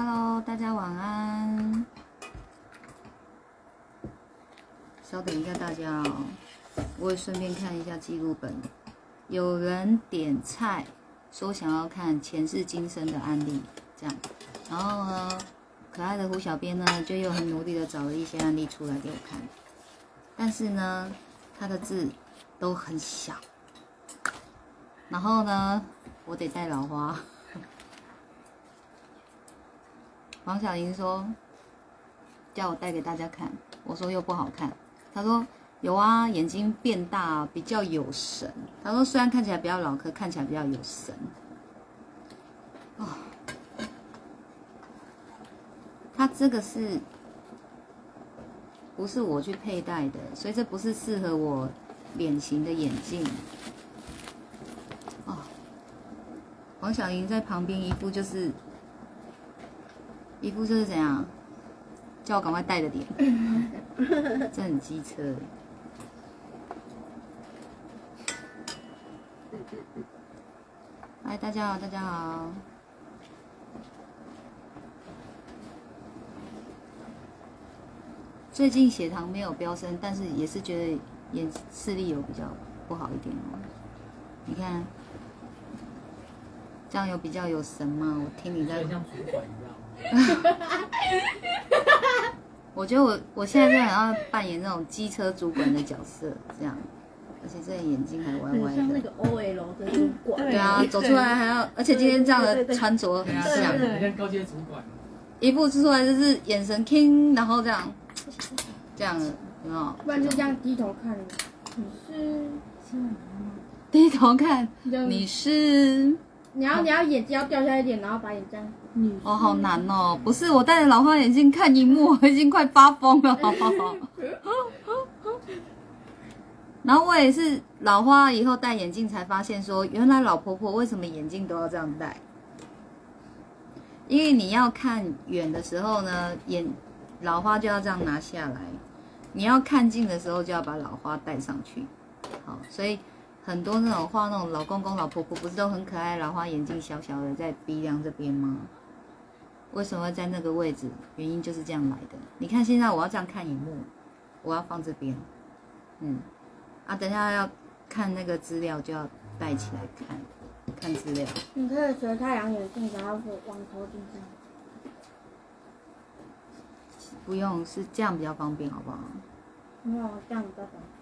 Hello，大家晚安。稍等一下，大家哦，我也顺便看一下记录本。有人点菜说想要看前世今生的案例，这样。然后呢，可爱的胡小编呢就又很努力的找了一些案例出来给我看，但是呢，他的字都很小。然后呢，我得带老花。王小莹说叫我带给大家看，我说又不好看。他说有啊，眼睛变大，比较有神。他说虽然看起来比较老，可看起来比较有神。哦，他这个是不是我去佩戴的？所以这不是适合我脸型的眼镜。哦，王小莹在旁边一副就是一副就是怎样，叫我赶快带着点。这很机车。嗨，大家好，大家好。最近血糖没有飙升，但是也是觉得眼视力有比较不好一点哦。你看，这样有比较有神吗？我听你在。像主管一样。我觉得我我现在就想要扮演那种机车主管的角色，这样，而且这眼睛还歪歪的。像那个 OL 的主管。对啊，走出来还要，而且今天这样的穿着很像，很像高阶主管。一步出来就是眼神 king，然后这样，这样的，有没有？不然就这样低头看，你是？低头看，你是。你要你要眼睛要掉下一点，然后把眼睛。哦，好难哦！不是我戴着老花眼镜看荧幕，我 已经快发疯了。然后我也是老花以后戴眼镜才发现，说原来老婆婆为什么眼镜都要这样戴？因为你要看远的时候呢，眼老花就要这样拿下来；你要看近的时候，就要把老花戴上去。好，所以很多那种画那种老公公、老婆婆，不是都很可爱？老花眼镜小小的在鼻梁这边吗？为什么在那个位置？原因就是这样来的。你看现在我要这样看荧幕，我要放这边，嗯，啊，等下要看那个资料就要带起来看，看资料。你可以学太阳眼镜，然后往头顶上。不用，是这样比较方便，好不好？没有，这样比较方便。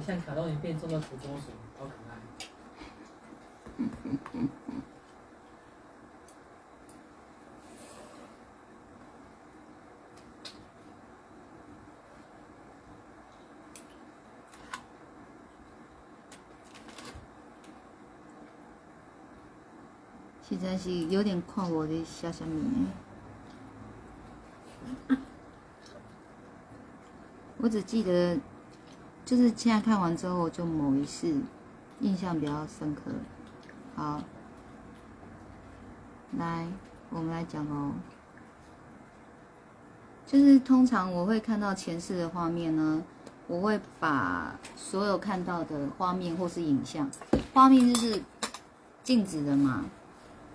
像卡通影片中的土拨鼠，好可爱。现在是有点看我的小小米。我只记得。就是现在看完之后，就某一次印象比较深刻。好，来，我们来讲哦。就是通常我会看到前世的画面呢，我会把所有看到的画面或是影像，画面就是静止的嘛，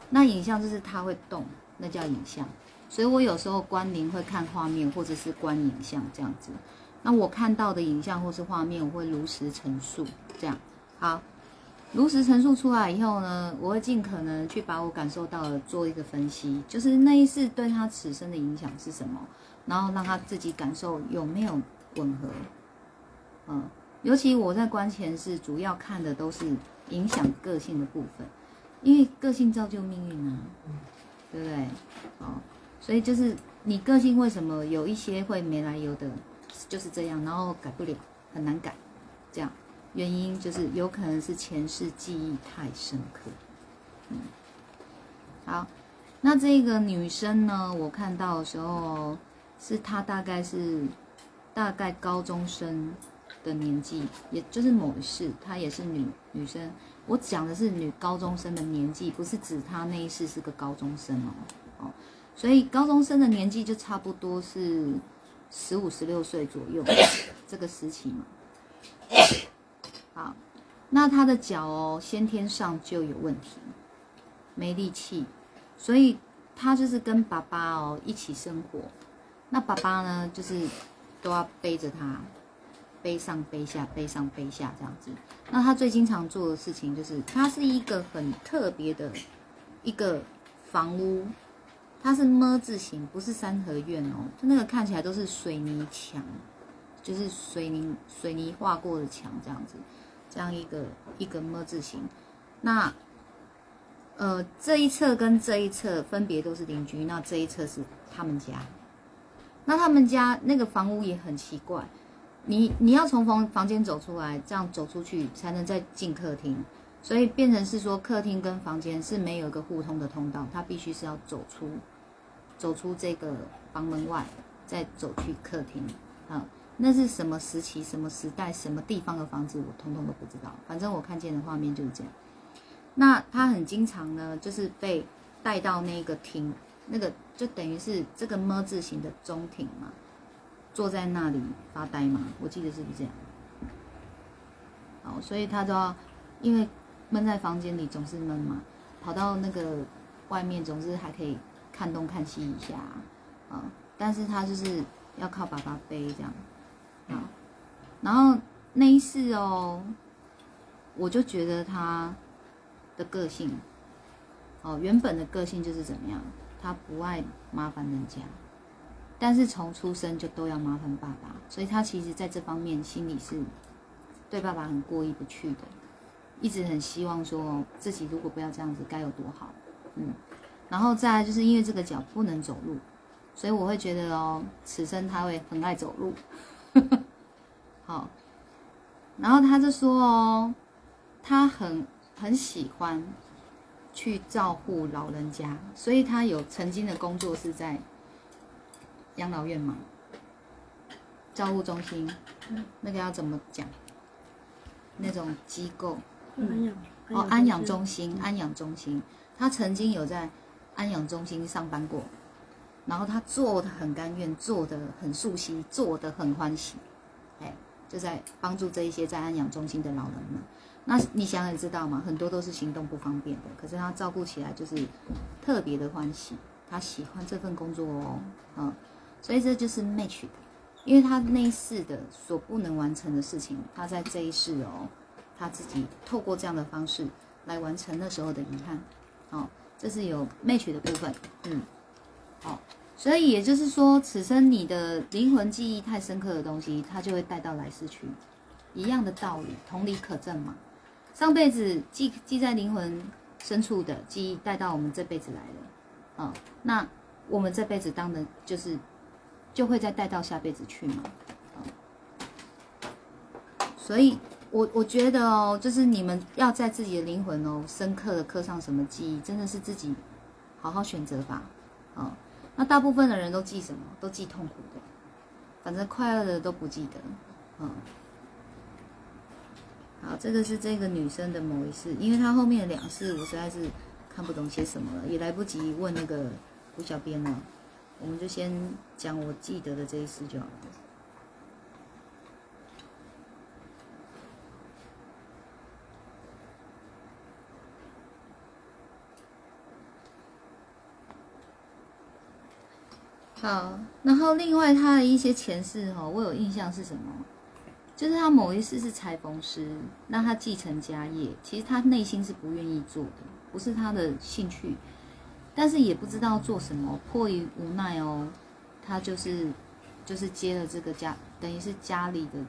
那影像就是它会动，那叫影像。所以我有时候观灵会看画面，或者是观影像这样子。那我看到的影像或是画面，我会如实陈述。这样好，如实陈述出来以后呢，我会尽可能去把我感受到的做一个分析，就是那一世对他此生的影响是什么，然后让他自己感受有没有吻合。嗯，尤其我在观前是，主要看的都是影响个性的部分，因为个性造就命运啊，对不对？哦，所以就是你个性为什么有一些会没来由的。就是这样，然后改不了，很难改。这样原因就是有可能是前世记忆太深刻。嗯，好，那这个女生呢，我看到的时候，是她大概是大概高中生的年纪，也就是某一世，她也是女女生。我讲的是女高中生的年纪，不是指她那一世是个高中生哦哦，所以高中生的年纪就差不多是十五十六岁左右 这个时期嘛。好，那他的脚哦，先天上就有问题，没力气，所以他就是跟爸爸哦一起生活。那爸爸呢，就是都要背着他，背上背下，背上背下这样子。那他最经常做的事情就是，他是一个很特别的一个房屋，它是么字形，不是三合院哦。它那个看起来都是水泥墙，就是水泥水泥画过的墙这样子，这样一个一个么字形。那呃这一侧跟这一侧分别都是邻居，那这一侧是他们家。那他们家那个房屋也很奇怪。你你要从房房间走出来，这样走出去才能再进客厅，所以变成是说客厅跟房间是没有一个互通的通道，它必须是要走出走出这个房门外，再走去客厅啊。那是什么时期、什么时代、什么地方的房子，我通通都不知道。反正我看见的画面就是这样。那他很经常呢，就是被带到那个厅，那个就等于是这个么字形的中庭嘛。坐在那里发呆嘛？我记得是不是这样？好，所以他都要，因为闷在房间里总是闷嘛，跑到那个外面总是还可以看东看西一下啊。但是他就是要靠爸爸背这样啊。然后那一次哦，我就觉得他的个性哦，原本的个性就是怎么样，他不爱麻烦人家。但是从出生就都要麻烦爸爸，所以他其实在这方面心里是对爸爸很过意不去的，一直很希望说自己如果不要这样子该有多好，嗯，然后再就是因为这个脚不能走路，所以我会觉得哦，此生他会很爱走路，好，然后他就说哦，他很很喜欢去照顾老人家，所以他有曾经的工作是在。养老院嘛，照护中心，那个要怎么讲？那种机构，安养哦，安养中心，安养中心，他曾经有在安养中心上班过，然后他做的很甘愿，做的很熟悉，做的很欢喜，哎，就在帮助这一些在安养中心的老人们。那你想也知道嘛，很多都是行动不方便的，可是他照顾起来就是特别的欢喜，他喜欢这份工作哦，嗯。所以这就是 match 的，因为他那一世的所不能完成的事情，他在这一世哦，他自己透过这样的方式来完成那时候的遗憾，哦，这是有 match 的部分，嗯，好，所以也就是说，此生你的灵魂记忆太深刻的东西，它就会带到来世去，一样的道理，同理可证嘛。上辈子记记在灵魂深处的记忆带到我们这辈子来了，啊，那我们这辈子当的就是。就会再带到下辈子去嘛，啊所以，我我觉得哦，就是你们要在自己的灵魂哦，深刻的刻上什么记忆，真的是自己好好选择吧，哦，那大部分的人都记什么？都记痛苦的，反正快乐的都不记得，嗯。好，这个是这个女生的某一世，因为她后面的两世我实在是看不懂写什么了，也来不及问那个胡小编了。我们就先讲我记得的这一次就好了。好，然后另外他的一些前世哈，我有印象是什么？就是他某一世是裁缝师，让他继承家业，其实他内心是不愿意做的，不是他的兴趣。但是也不知道做什么，迫于无奈哦，他就是就是接了这个家，等于是家里的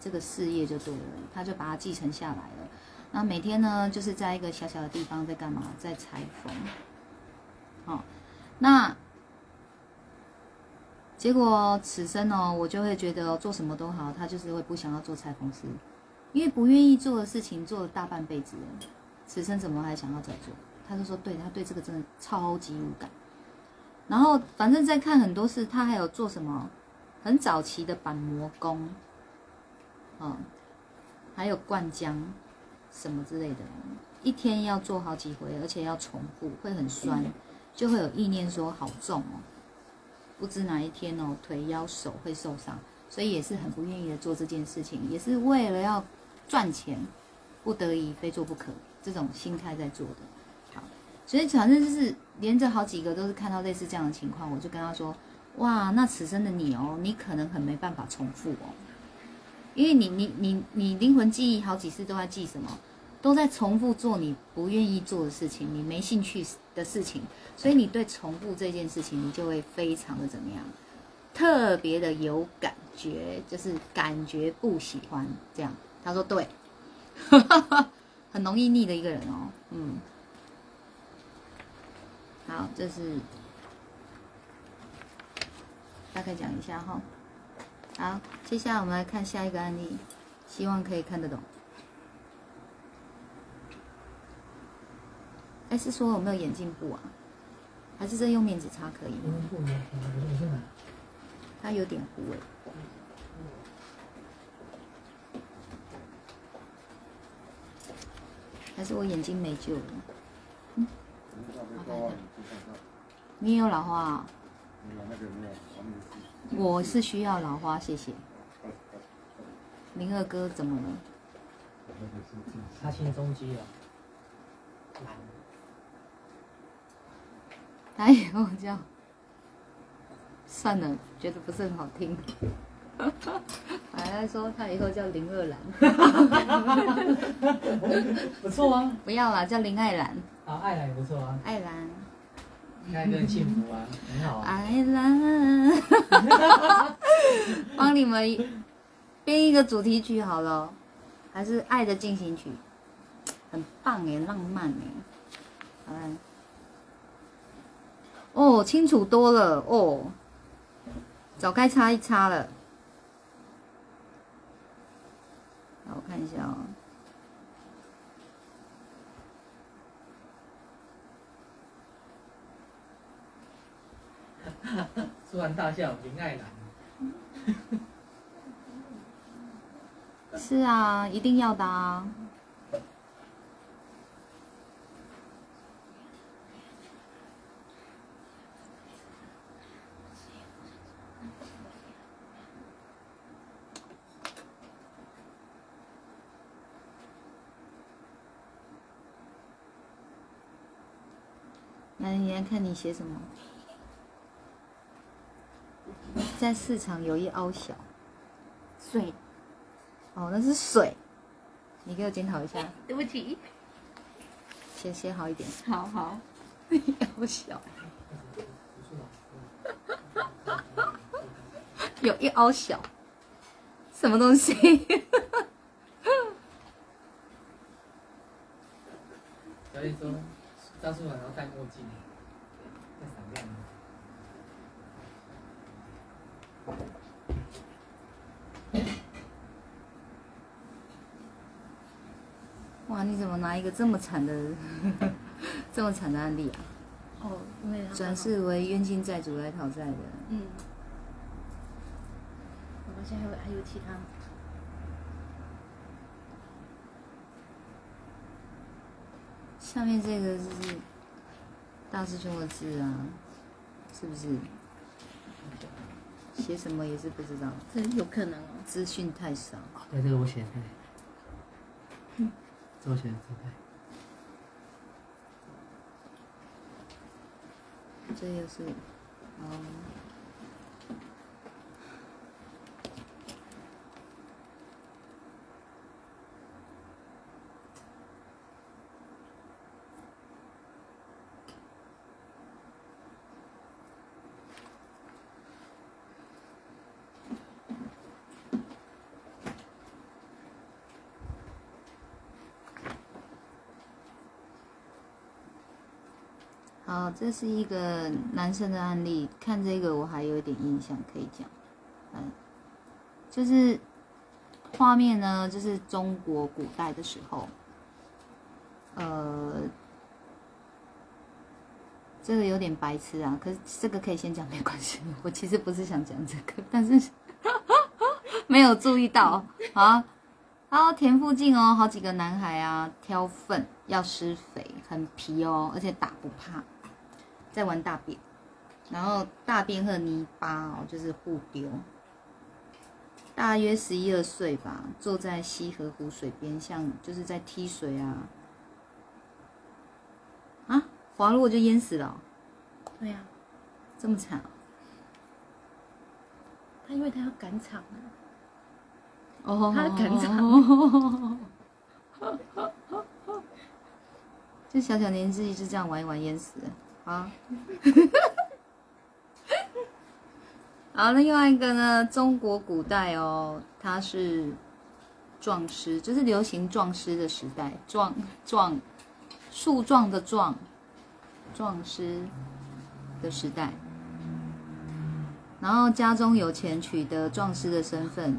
这个事业就对了，他就把它继承下来了。那每天呢，就是在一个小小的地方在干嘛，在裁缝。好，那结果此生哦，我就会觉得做什么都好，他就是会不想要做裁缝师，因为不愿意做的事情做了大半辈子了，此生怎么还想要再做？他就说：“对他对这个真的超级无感，然后反正在看很多事，他还有做什么很早期的板模工，哦，还有灌浆什么之类的，一天要做好几回，而且要重复，会很酸，就会有意念说好重哦，不知哪一天哦腿腰手会受伤，所以也是很不愿意的做这件事情，也是为了要赚钱，不得已非做不可，这种心态在做的。好，所以反正就是连着好几个都是看到类似这样的情况，我就跟他说：哇，那此生的你哦，你可能很没办法重复哦，因为你你你你灵魂记忆好几次都在记什么，都在重复做你不愿意做的事情，你没兴趣的事情，所以你对重复这件事情，你就会非常的怎么样，特别的有感觉，就是感觉不喜欢这样。他说对，很容易腻的一个人哦，嗯。好，这是大概讲一下哈。好，接下来我们来看下一个案例，希望可以看得懂。还，是说有没有眼镜布啊？还是这用面纸擦可以？因为不能，我是哪？它有点糊哎。还是我眼睛没救了？你也有老花啊？我是需要老花，谢谢。林二哥怎么了？他心中肌了，懒。他以后叫算了，觉得不是很好听。还在说他以后叫林二兰，不错啊，不要啦，叫林爱兰。啊，爱兰也不错啊，爱兰，应该更幸福啊，很好啊。爱兰，帮你们编一个主题曲好了，还是《爱的进行曲》，很棒哎，浪漫哎，好来。哦，清楚多了哦，早该擦一擦了。来，我看一下哦。突然大笑，林爱兰。是啊，一定要的啊。来，你来看你写什么？在市场有一凹小水，哦，那是水。你给我检讨一下，对不起，写写好一点。好好，凹小，有一凹小，什么东西？小丽说，张书然后戴墨镜，在闪亮。哇，你怎么拿一个这么惨的、这么惨的案例啊？哦，因为他转世为冤亲债主来讨债的。嗯，我还有还有其他，下面这个就是大师兄的字啊，是不是？写什么也是不知道，这有可能哦。资讯太少。对，这个我写的。这我写的字对。这又是，哦。好，这是一个男生的案例。看这个，我还有点印象可以讲。嗯，就是画面呢，就是中国古代的时候，呃，这个有点白痴啊，可是这个可以先讲没关系。我其实不是想讲这个，但是 没有注意到啊。然后田附近哦，好几个男孩啊，挑粪要施肥，很皮哦，而且打不怕，在玩大便，然后大便和泥巴哦，就是互丢。大约十一二岁吧，坐在西河湖水边，像就是在踢水啊。啊，滑落就淹死了？哦、对呀、这么惨哦、他因为他要赶场啊，哦，他赶场。就小小年纪就这样玩一玩淹死了啊。好，那另外一个呢？中国古代哦，它是壮师，就是流行壮师的时代，壮壮树壮的壮，壮师的时代。然后家中有钱，取得壮师的身份，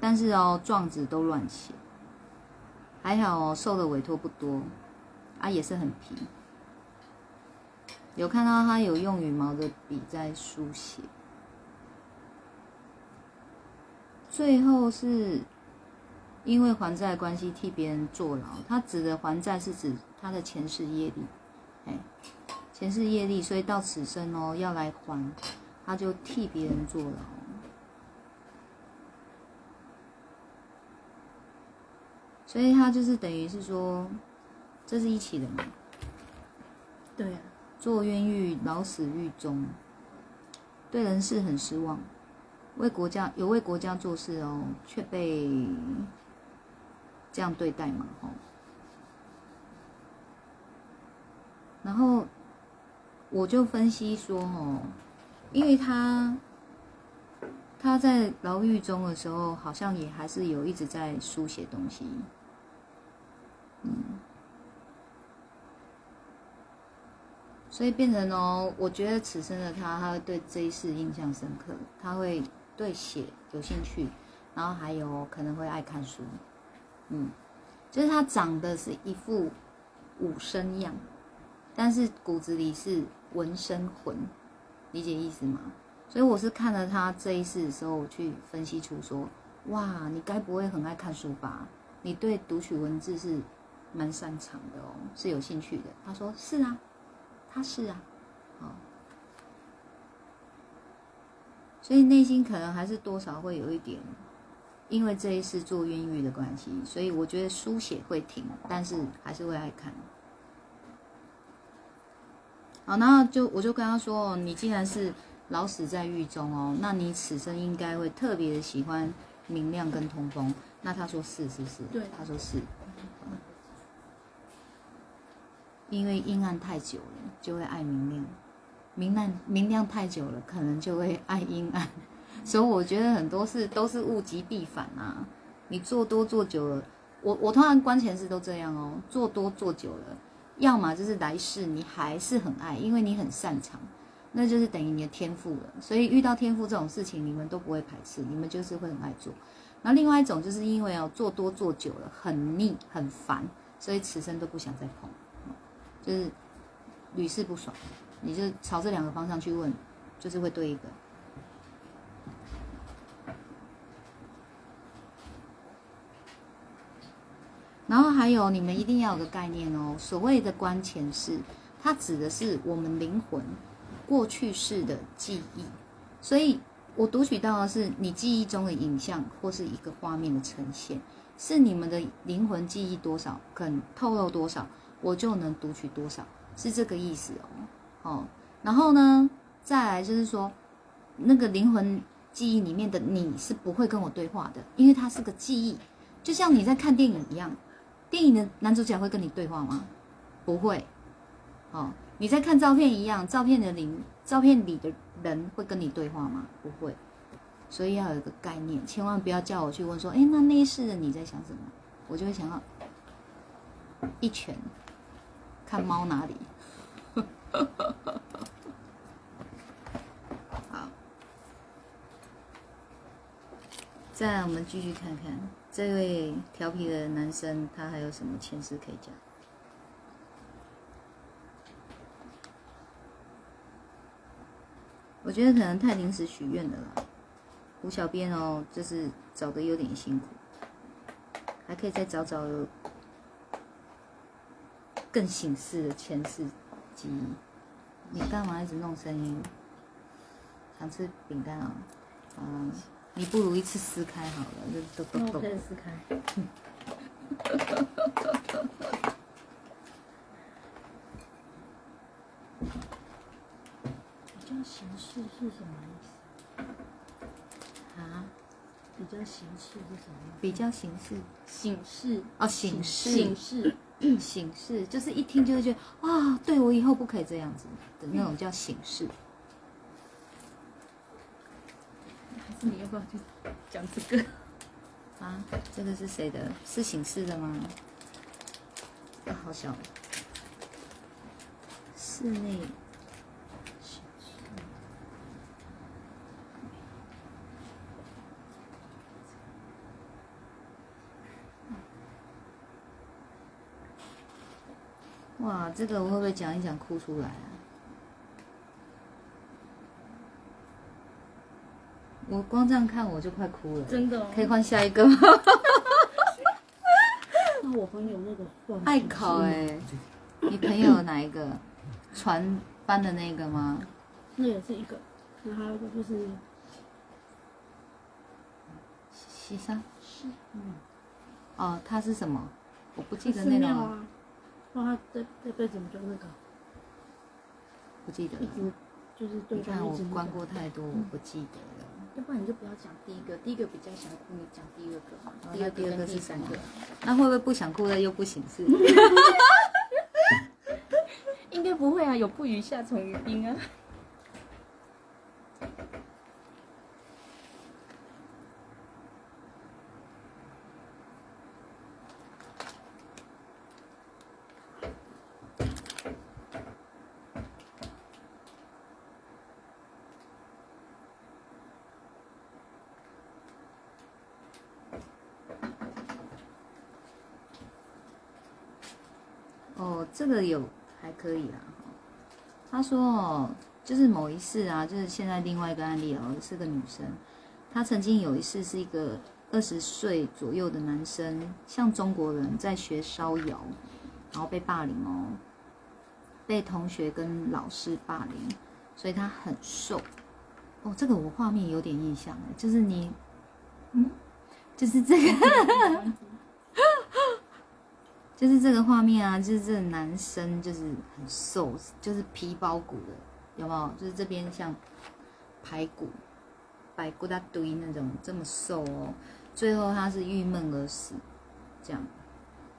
但是哦，状子都乱写。还好哦，受的委托不多，啊，也是很皮。有看到他有用羽毛的笔在书写。最后是因为还债关系替别人坐牢，他指的还债是指他的前世业力，哎，前世业力，所以到此生哦要来还，他就替别人坐牢。所以他就是等于是说，这是一起的嘛，对、坐冤狱，老死狱中，对人事很失望，为国家有为国家做事哦，却被这样对待嘛，吼。然后我就分析说，哦，因为他他在牢狱中的时候，好像也还是有一直在书写东西，嗯。所以变成哦，我觉得此生的他，他会对这一世印象深刻，他会对写有兴趣，然后还有可能会爱看书，嗯，就是他长得是一副武生样，但是骨子里是文身魂，理解意思吗？所以我是看了他这一世的时候，我去分析出说，哇，你该不会很爱看书吧？你对读取文字是蛮擅长的哦，是有兴趣的。他说是啊。他是啊，好，所以内心可能还是多少会有一点，因为这一次做冤狱的关系，所以我觉得书写会停，但是还是会爱看。好，然后就我就跟他说，你既然是老死在狱中哦，那你此生应该会特别的喜欢明亮跟通风。那他说是是是，对他说是。因为阴暗太久了，就会爱明亮；明亮明亮太久了，可能就会爱阴暗。所以我觉得很多事都是物极必反啊。你做多做久了，我我通常观前事都这样哦，做多做久了，要么就是来世你还是很爱，因为你很擅长，那就是等于你的天赋了。所以遇到天赋这种事情，你们都不会排斥，你们就是会很爱做。然后另外一种就是因为哦，做多做久了很腻很烦，所以此生都不想再碰。就是屡试不爽，你就朝这两个方向去问，就是会对一个。然后还有，你们一定要有个概念哦。所谓的观前世，它指的是我们灵魂过去式的记忆，所以我读取到的是你记忆中的影像或是一个画面的呈现，是你们的灵魂记忆多少，肯透露多少。我就能读取多少，是这个意思哦。哦，然后呢，再来就是说，那个灵魂记忆里面的你是不会跟我对话的，因为它是个记忆，就像你在看电影一样。电影的男主角会跟你对话吗？不会。哦，你在看照片一样，照片的灵，照片里的人会跟你对话吗？不会。所以要有一个概念，千万不要叫我去问说，哎，那那一世的你在想什么？我就会想要一拳。看猫哪里？好，再来我们继续看看这位调皮的男生，他还有什么前世可以讲？我觉得可能太临时许愿的了。胡小编哦，就是找的有点辛苦，还可以再找找更醒世的前世记忆。你干嘛一直弄声音？想吃饼干啊？嗯，你不如一次撕开好了，就咚咚咚。那我可以撕开。比较形式是什么意思？啊，比较形式是什么？比较形式形式哦，形式形式，形式，就是一听就会觉得啊，对我以后不可以这样子的那种叫形式。还是你要不要去讲这个？啊，这个是谁的？是醒示的吗？啊，好小。室内哇，这个我会不会讲一讲哭出来啊？我光这样看我就快哭了。真的、哦？可以换下一个吗？那我朋友那个算爱考哎、你朋友哪一个？船班的那个吗？那也是一个，然后还有一个就是西山？是嗯，哦，他是什么？我不记得寺那个了，庙啊，然后他这这辈子就那个不记得了。一直就是对你看我方一直那个关过太多，我不记得了。要不然你就不要讲第一个，第一个比较想哭，你讲第二个嘛。哦第二那第二个跟是什么第三个，那会不会不想哭了又不行事？应该不会啊，有不语下从于冰啊。哦，这个有还可以啦。他说哦，就是某一世啊，就是现在另外一个案例哦，是个女生，她曾经有一次是一个二十岁左右的男生，像中国人在学烧窑，然后被霸凌哦，被同学跟老师霸凌，所以他很瘦。哦，这个我画面有点印象，就是你，嗯，就是这个。就是这个画面啊，就是这个男生就是很瘦，就是皮包骨的，有没有？就是这边像排骨、白骨大堆那种，这么瘦哦。最后他是郁闷而死，这样，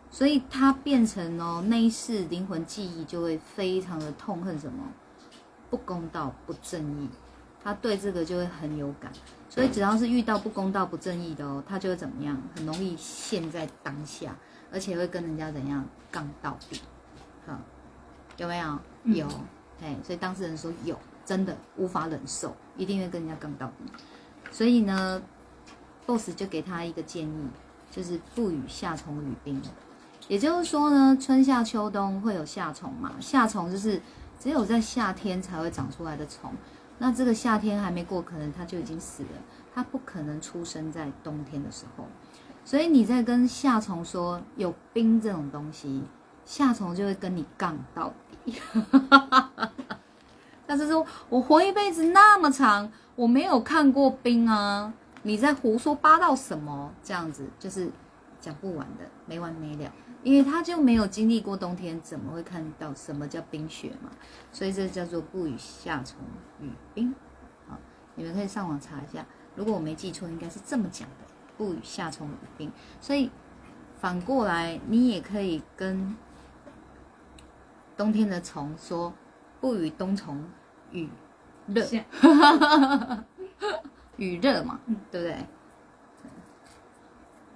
所以他变成哦那一世灵魂记忆就会非常的痛恨什么不公道、不正义，他对这个就会很有感。所以只要是遇到不公道、不正义的哦，他就会怎么样？很容易陷在当下。而且会跟人家怎样杠到底，好，有没有？有，哎、所以当事人说有，真的无法忍受，一定会跟人家杠到底。所以呢，boss 就给他一个建议，就是不与夏虫语冰。也就是说呢，春夏秋冬会有夏虫嘛，夏虫就是只有在夏天才会长出来的虫。那这个夏天还没过，可能它就已经死了，它不可能出生在冬天的时候。所以你在跟夏虫说有冰这种东西，夏虫就会跟你杠到底。但是说我活一辈子那么长，我没有看过冰啊！你在胡说八道什么？这样子就是讲不完的，没完没了。因为他就没有经历过冬天，怎么会看到什么叫冰雪嘛？所以这叫做不与夏虫语冰。好，你们可以上网查一下。如果我没记错，应该是这么讲。不与夏虫语冰，所以反过来，你也可以跟冬天的虫说，不与冬虫语热，语热嘛，对不对？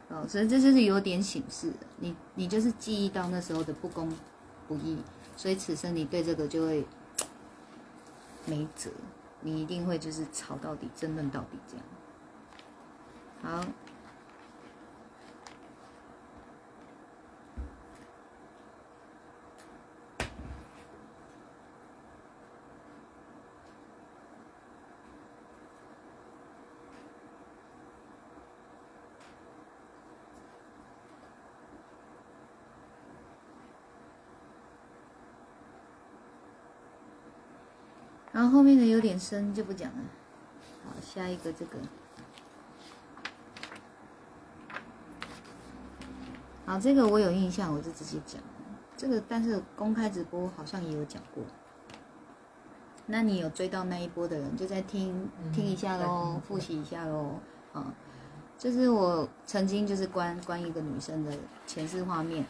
哦，所以这就是有点醒示的，你你就是记忆到那时候的不公不义，所以此生你对这个就会没辙，你一定会就是吵到底，争论到底这样。好。然后后面的有点深就不讲了。好，下一个这个。好，这个我有印象，我就直接讲。这个但是公开直播好像也有讲过。那你有追到那一波的人，就再听听一下喽，复习一下喽。啊，就是我曾经就是关关一个女生的前世画面，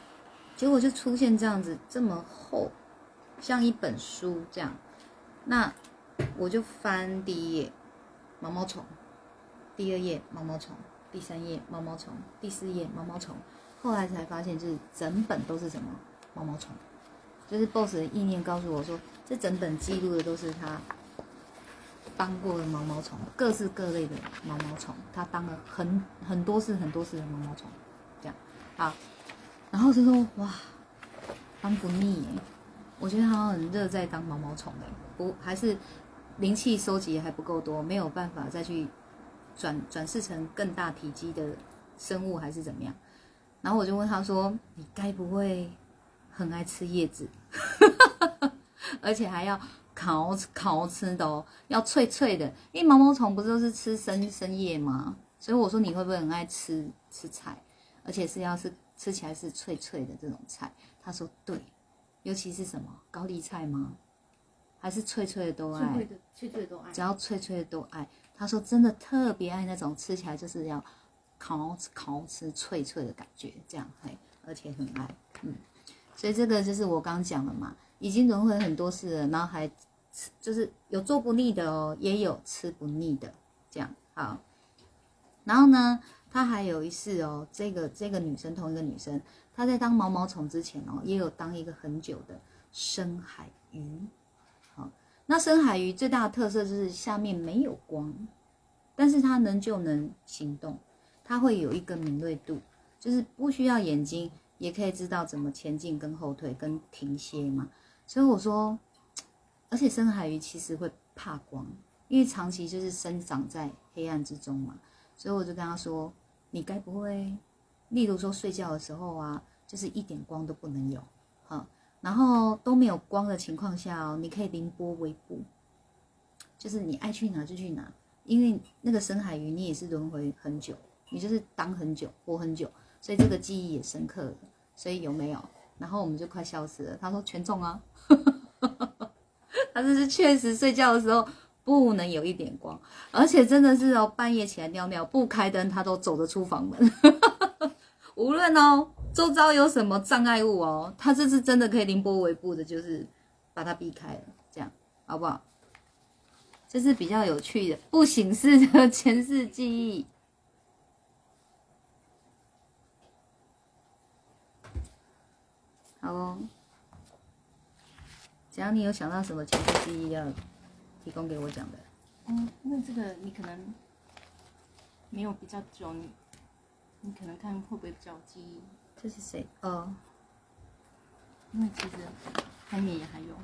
结果就出现这样子这么厚，像一本书这样。那我就翻第一页，毛毛虫；第二页毛毛虫；第三页毛毛虫；第四页毛毛虫。后来才发现，就是整本都是什么毛毛虫。就是 BOSS 的意念告诉我说，这整本记录的都是他当过的毛毛虫，各式各类的毛毛虫，他当了很很多次、很多次的毛毛虫，这样好。然后就说哇，翻不腻耶，我觉得他很热在当毛毛虫的，不还是灵气收集还不够多，没有办法再去转转世成更大体积的生物还是怎么样？然后我就问他说，你该不会？很爱吃叶子，而且还要烤烤吃的哦，要脆脆的。因为毛毛虫不是都是吃生生叶吗？所以我说你会不会很爱吃吃菜，而且是要是吃起来是脆脆的这种菜？他说对，尤其是什么高丽菜吗？还是脆脆的都爱？脆的脆脆的都爱。只要脆脆的都爱。他说真的特别爱那种吃起来就是要烤烤吃脆脆的感觉，这样嘿，而且很爱，嗯。所以这个就是我刚刚讲了嘛，已经轮回很多次了，然后还吃，就是有做不腻的哦，也有吃不腻的，这样好。然后呢，他还有一次哦，这个这个女生同一个女生，他在当毛毛虫之前哦，也有当一个很久的深海鱼。好，那深海鱼最大的特色就是下面没有光，但是它能就能行动，它会有一个敏锐度，就是不需要眼睛。也可以知道怎么前进、跟后退、跟停歇嘛。所以我说，而且深海鱼其实会怕光，因为长期就是生长在黑暗之中嘛。所以我就跟他说：“你该不会，例如说睡觉的时候啊，就是一点光都不能有，哈，然后都没有光的情况下哦，你可以凌波微步，就是你爱去哪就去哪，因为那个深海鱼你也是轮回很久，你就是当很久、活很久。”所以这个记忆也深刻，所以有没有？然后我们就快消失了。他说全中啊，他这是确实睡觉的时候不能有一点光，而且真的是哦，半夜起来尿尿不开灯，他都走得出房门。无论哦周遭有什么障碍物哦，他这是真的可以凌波微步的，就是把它避开了，这样好不好？这是比较有趣的不醒式的前世记忆。好哦，只要你有想到什么前世记忆要提供给我讲的，嗯，那这个你可能没有比较久，你你可能看会不会比较记忆？这是谁？哦，因为其实后面也还有。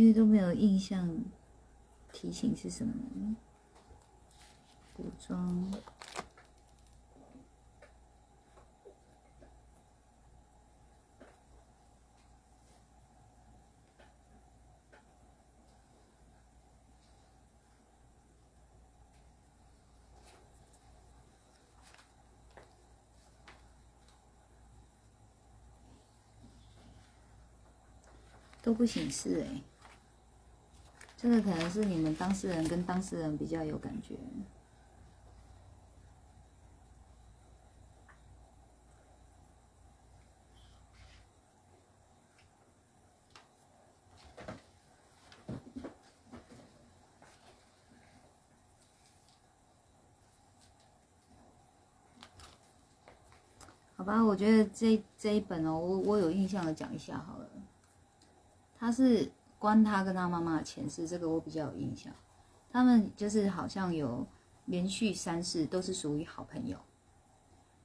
因为都没有印象，提醒是什么呢？古装都不显示，哎。这个可能是你们当事人跟当事人比较有感觉。好吧，我觉得这这一本哦，我我有印象的讲一下好了。他是关他跟他妈妈的前世，这个我比较有印象。他们就是好像有连续三世都是属于好朋友，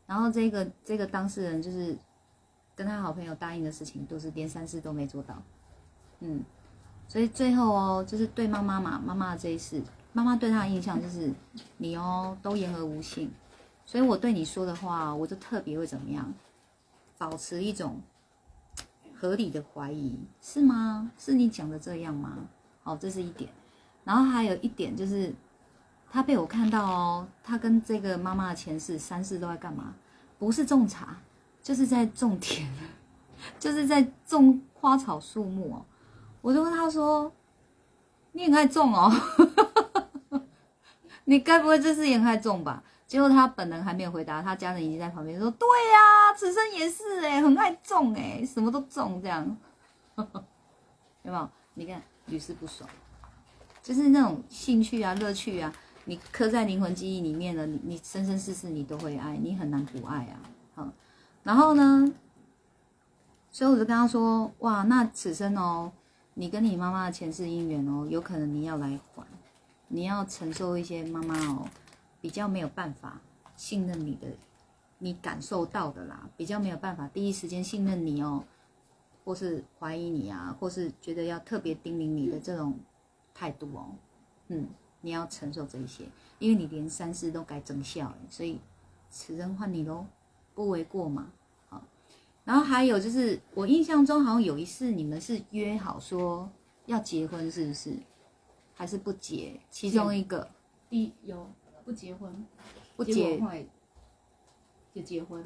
然后这个这个当事人就是跟他好朋友答应的事情，都是连三世都没做到。嗯，所以最后哦，就是对妈妈嘛，妈妈这一世，妈妈对他的印象就是你哦都言而无信，所以我对你说的话，我就特别会怎么样，保持一种合理的怀疑，是吗？是你讲的这样吗？好，这是一点。然后还有一点就是，他被我看到哦，他跟这个妈妈的前世三世都在干嘛？不是种茶，就是在种田，就是在种花草树木哦。我就问他说：“你很爱种哦，你该不会这次也很爱种吧？”结果他本人还没有回答，他家人已经在旁边说：“对呀、此生也是哎，很爱种哎，什么都种这样。”有没有？你看屡试不爽，就是那种兴趣啊、乐趣啊，你刻在灵魂记忆里面了，你你生生世世你都会爱，你很难不爱啊。好，然后呢，所以我就跟他说：“哇，那此生哦，你跟你妈妈的前世姻缘哦，有可能你要来还，你要承受一些妈妈哦比较没有办法信任你的，你感受到的啦，比较没有办法第一时间信任你哦，或是怀疑你啊，或是觉得要特别叮咛你的这种态度哦，嗯，你要承受这一些，因为你连三世都该增效了，所以此生换你喽，不为过嘛。好，然后还有就是，我印象中好像有一次你们是约好说要结婚，是不是？还是不结？其中一个第有不结婚，不结。果结后来就结婚，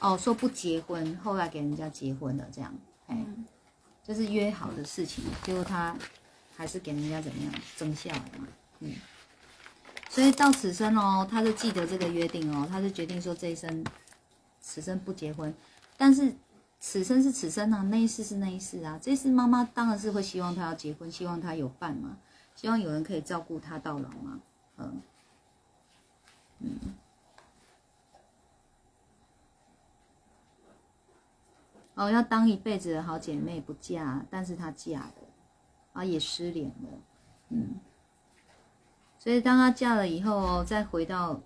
哦，说不结婚，后来给人家结婚了，这样，哎、嗯。就是约好的事情，结果他还是给人家怎么样增效了嘛，嗯，所以到此生哦，他就记得这个约定哦，他就决定说这一生此生不结婚，但是此生是此生啊，那一世是那一世啊，这一世妈妈当然是会希望他要结婚，希望他有伴嘛，希望有人可以照顾他到老嘛，嗯嗯。哦，要当一辈子的好姐妹不嫁，但是她嫁了，啊也失联了，嗯，所以当她嫁了以后，再回到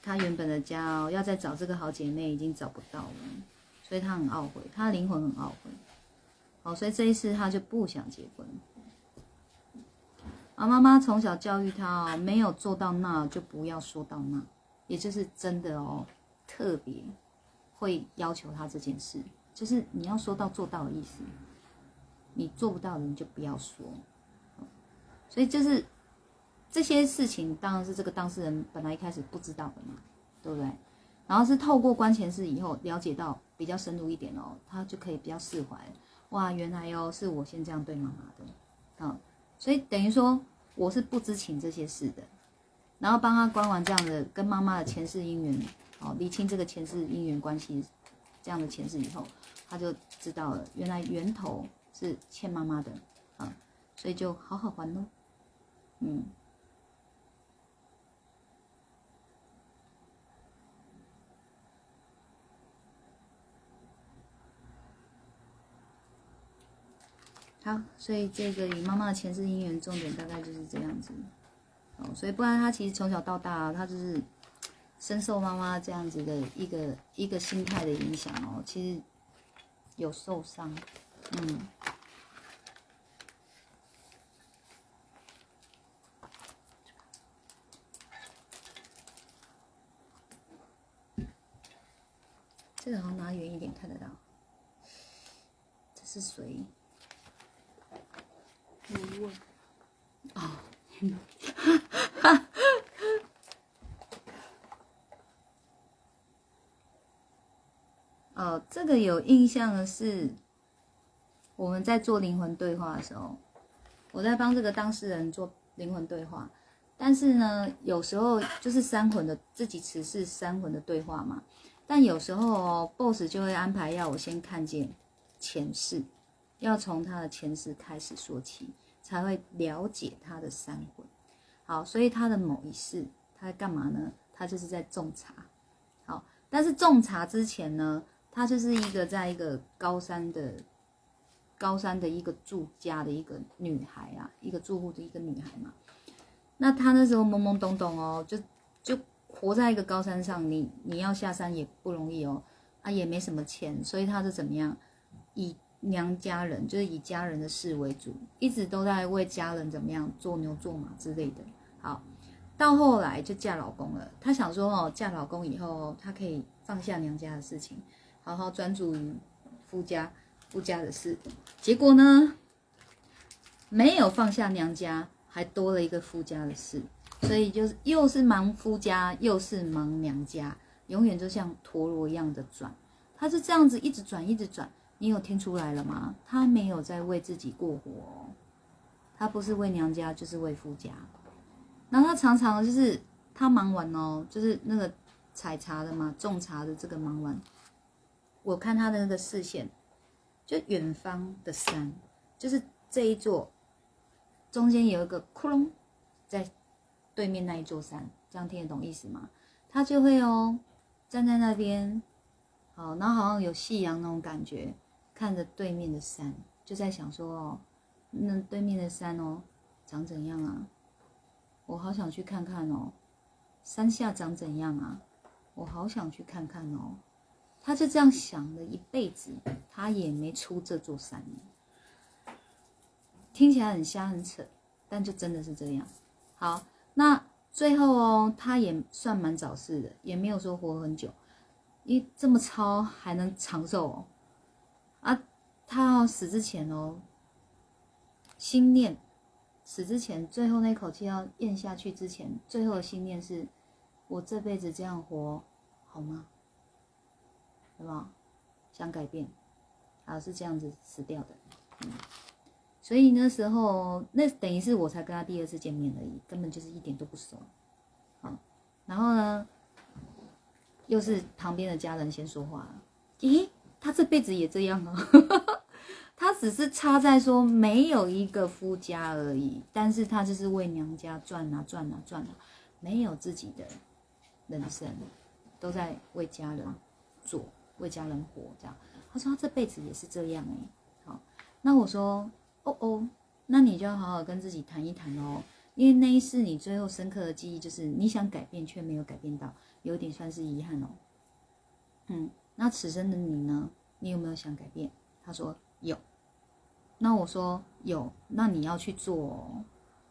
她原本的家，要再找这个好姐妹已经找不到了，所以她很懊悔，她的灵魂很懊悔，哦，所以这一次她就不想结婚。啊，妈妈从小教育他哦，没有做到那就不要说到那，也就是真的哦，特别会要求他这件事。就是你要说到做到的意思，你做不到的你就不要说。所以就是这些事情，当然是这个当事人本来一开始不知道的嘛，对不对？然后是透过关前事以后了解到比较深入一点哦，他就可以比较释怀。哇，原来哦是我先这样对妈妈的，嗯、所以等于说我是不知情这些事的，然后帮他关完这样的跟妈妈的前世姻缘，哦，理清这个前世姻缘关系这样的前世以后，他就知道了，原来源头是欠妈妈的啊，所以就好好还喽。嗯，好，所以这个与妈妈的前世姻缘重点大概就是这样子。哦，所以不然他其实从小到大，他就是深受妈妈这样子的一个一个心态的影响哦，其实有受伤，嗯。这个好像拿远一点看得到，这是谁没问。哦。这个有印象的是，我们在做灵魂对话的时候，我在帮这个当事人做灵魂对话，但是呢，有时候就是三魂的自己持是三魂的对话嘛，但有时候哦，boss 就会安排要我先看见前世，要从他的前世开始说起，才会了解他的三魂。好，所以他的某一世他在干嘛呢？他就是在种茶。好，但是种茶之前呢，他就是一个在一个高山的高山的一个住家的一个女孩啊，一个住户的一个女孩嘛。那她那时候懵懵懂懂哦，就就活在一个高山上，你你要下山也不容易哦，啊也没什么钱，所以她是怎么样，以娘家人就是以家人的事为主，一直都在为家人怎么样做牛做马之类的。好，到后来就嫁老公了。她想说哦，嫁老公以后，她可以放下娘家的事情，好好专注于夫家夫家的事。结果呢，没有放下娘家，还多了一个夫家的事，所以就是又是忙夫家，又是忙娘家，永远就像陀螺一样的转。她是这样子一直转，一直转。你有听出来了吗？他没有在为自己过活哦，她不是为娘家，就是为夫家。然后他常常就是他忙完哦，就是那个采茶的嘛，种茶的这个忙完，我看他的那个视线，就远方的山，就是这一座，中间有一个窟窿，在对面那一座山，这样听得懂意思吗？他就会哦站在那边，好，然后好像有夕阳那种感觉。看着对面的山，就在想说哦，那对面的山哦，长怎样啊？我好想去看看哦。山下长怎样啊？我好想去看看哦。他就这样想了一辈子，他也没出这座山。听起来很瞎很扯，但就真的是这样。好，那最后哦，他也算蛮早逝的，也没有说活很久。一这么糙还能长寿哦？啊，他要死之前哦，心念死之前，最后那口气要咽下去之前，最后的心念是：我这辈子这样活好吗？对吧？想改变，啊，是这样子死掉的。嗯，所以那时候那等于是我才跟他第二次见面而已，根本就是一点都不熟。好，然后呢，又是旁边的家人先说话了，咦？他这辈子也这样啊，他只是差在说没有一个夫家而已，但是他就是为娘家转啊转啊转啊，没有自己的人生，都在为家人做，为家人活这样。他说他这辈子也是这样哎，好，那我说哦哦，那你就要好好跟自己谈一谈哦，因为那一世你最后深刻的记忆就是你想改变却没有改变到，有点算是遗憾哦，嗯。那此生的你呢？你有没有想改变？他说有。那我说有，那你要去做哦。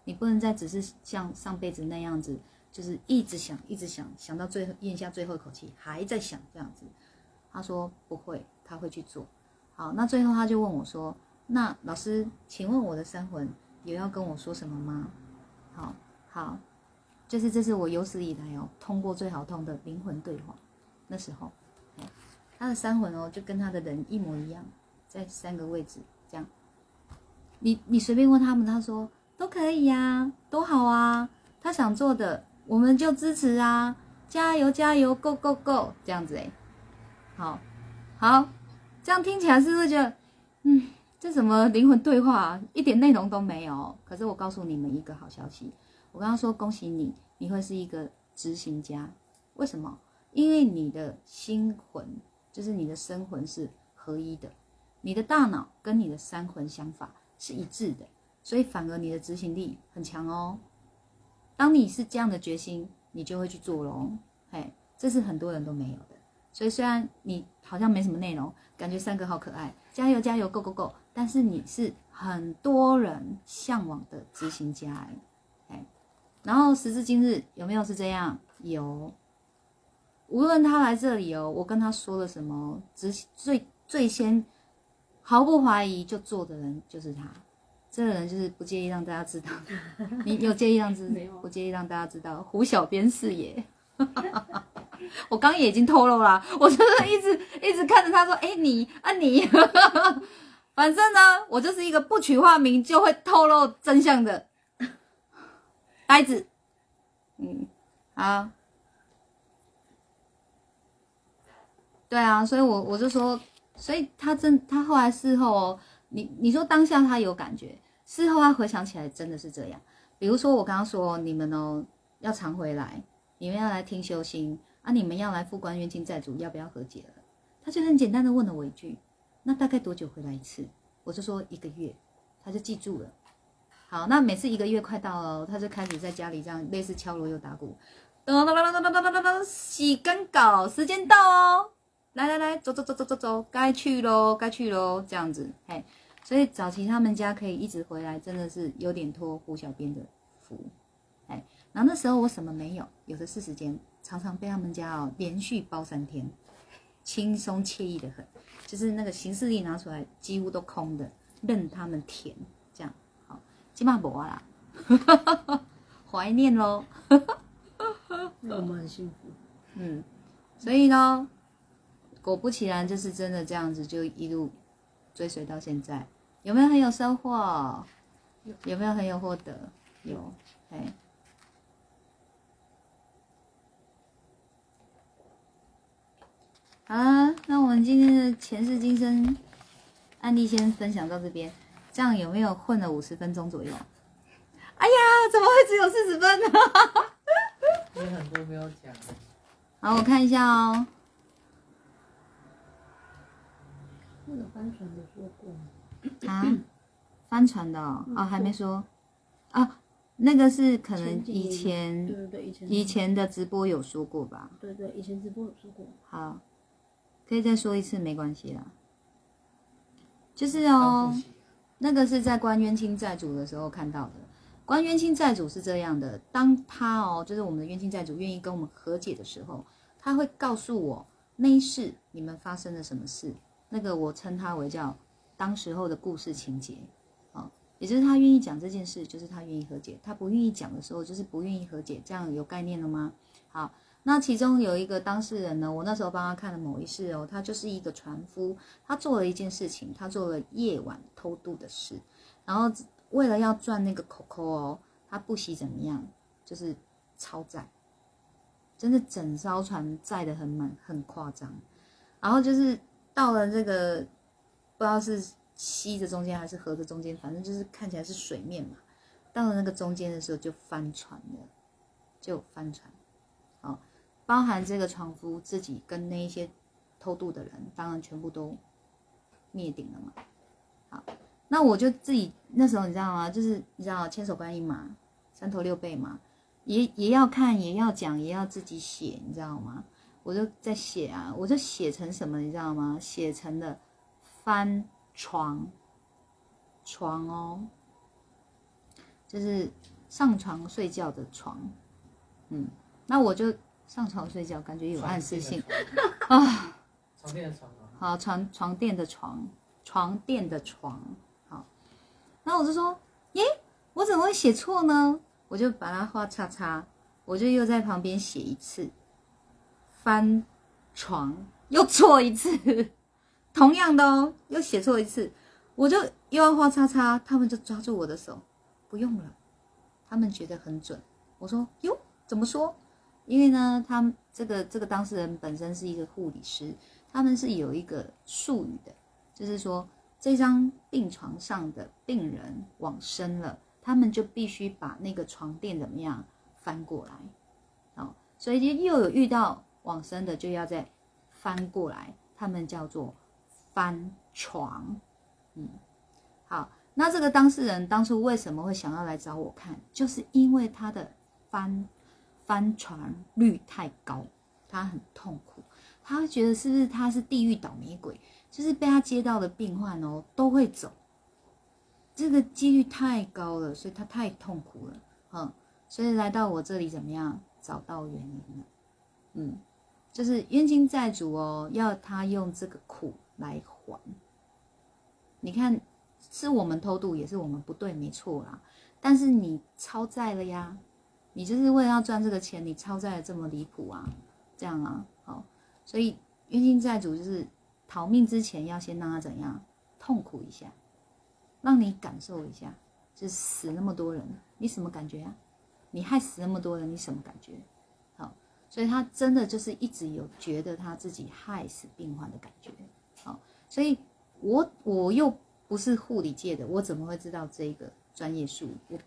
你不能再只是像上辈子那样子，就是一直想，一直想，想到最后咽下最后一口气，还在想这样子。他说不会，他会去做。好，那最后他就问我说：“那老师，请问我的三魂有要跟我说什么吗？”好好，就是这是我有史以来哦通过最好通的灵魂对话。那时候。他的三魂哦，就跟他的人一模一样，在三个位置这样。你你随便问他们，他说都可以呀，都好啊。他想做的，我们就支持啊，加油加油，Go Go Go，这样子哎。好，好，这样听起来是不是觉得，嗯，这什么灵魂对话，一点内容都没有？可是我告诉你们一个好消息，我刚刚说恭喜你，你会是一个执行家。为什么？因为你的心魂。就是你的生魂是合一的，你的大脑跟你的三魂想法是一致的，所以反而你的执行力很强哦。当你是这样的决心，你就会去做喽。嘿，这是很多人都没有的。所以虽然你好像没什么内容，感觉三个好可爱，加油加油，Go Go Go！但是你是很多人向往的执行家哎。然后时至今日，有没有是这样？有。无论他来这里哦，我跟他说了什么，只最最先毫不怀疑就做的人就是他。这个人就是不介意让大家知道，你有介意让知？不介意让大家知道。胡小编是也，我刚也已经透露了，我就是一直一直看着他说：“哎，你啊你。”反正呢，我就是一个不取化名就会透露真相的呆子。嗯，好。对啊，所以我我就说，所以他真他后来事后哦，你你说当下他有感觉，事后他回想起来真的是这样。比如说我刚刚说你们哦要常回来，你们要来听修心啊，你们要来付关冤亲债主，要不要和解了？他就很简单的问了我一句，那大概多久回来一次？我就说一个月，他就记住了。好，那每次一个月快到了，他就开始在家里这样类似敲锣又打鼓，噔噔噔噔噔噔噔噔噔，洗根稿，时间到哦。来来来，走走走走走走，该去喽，该去喽，这样子，嘿，所以早期他们家可以一直回来，真的是有点托胡小编的福，哎，然后那时候我什么没有，有的是时间，常常被他们家哦连续包三天，轻松惬意的很，就是那个行事历拿出来几乎都空的，任他们填，这样，好，基本上不啦，怀念喽，那我们很幸福，嗯，所以呢。果不其然，就是真的这样子，就一路追随到现在，有没有很有收获？有没有很有获得？有，哎。好啦，那我们今天的前世今生案例先分享到这边，这样有没有混了五十分钟左右？哎呀，怎么会只有四十分呢？有很多没有讲。好，我看一下哦。船的说过啊，帆船的哦，哦还没说啊，那个是可能以前对对对，以前以前的直播有说过吧？对对，以前直播有说过。好，可以再说一次，没关系啦。就是哦，那个是在关冤亲债主的时候看到的。关冤亲债主是这样的，当他哦，就是我们的冤亲债主愿意跟我们和解的时候，他会告诉我那一世你们发生了什么事。那个我称他为叫当时候的故事情节，啊，也就是他愿意讲这件事，就是他愿意和解；他不愿意讲的时候，就是不愿意和解。这样有概念了吗？好，那其中有一个当事人呢，我那时候帮他看了某一事哦，他就是一个船夫，他做了一件事情，他做了夜晚偷渡的事，然后为了要赚那个口口哦，他不惜怎么样，就是超载，真的整艘船载的很满，很夸张，然后就是。到了这个不知道是溪的中间还是河的中间，反正就是看起来是水面嘛。到了那个中间的时候就翻船了，就翻船。好，包含这个船夫自己跟那一些偷渡的人，当然全部都灭顶了嘛。好，那我就自己那时候你知道吗？就是你知道千手观音嘛，三头六臂嘛，也也要看，也要讲，也要自己写，你知道吗？我就在写啊，我就写成什么，你知道吗？写成了翻床，床哦，就是上床睡觉的床，嗯，那我就上床睡觉，感觉有暗示性 啊。床垫的床啊。好，床床垫的床，床垫的床，好。那我就说，耶，我怎么会写错呢？我就把它画叉叉，我就又在旁边写一次。翻床又错一次，同样的哦，又写错一次，我就又要画叉叉，他们就抓住我的手，不用了，他们觉得很准。我说哟，怎么说？因为呢，他们这个这个当事人本身是一个护理师，他们是有一个术语的，就是说这张病床上的病人往生了，他们就必须把那个床垫怎么样翻过来，哦，所以就又有遇到。往生的就要再翻过来，他们叫做翻床。嗯，好，那这个当事人当初为什么会想要来找我看，就是因为他的翻翻船率太高，他很痛苦，他会觉得是不是他是地狱倒霉鬼，就是被他接到的病患哦都会走，这个几率太高了，所以他太痛苦了，嗯，所以来到我这里怎么样？找到原因了，嗯。就是冤亲债主哦，要他用这个苦来还。你看，是我们偷渡，也是我们不对，没错啦。但是你超载了呀，你就是为了要赚这个钱，你超载的这么离谱啊，这样啊，好，所以冤亲债主就是逃命之前要先让他怎样痛苦一下，让你感受一下，就是死那么多人，你什么感觉啊？你害死那么多人，你什么感觉？好，所以他真的就是一直有觉得他自己害死病患的感觉。好，所以我我又不是护理界的，我怎么会知道这个专业术语？我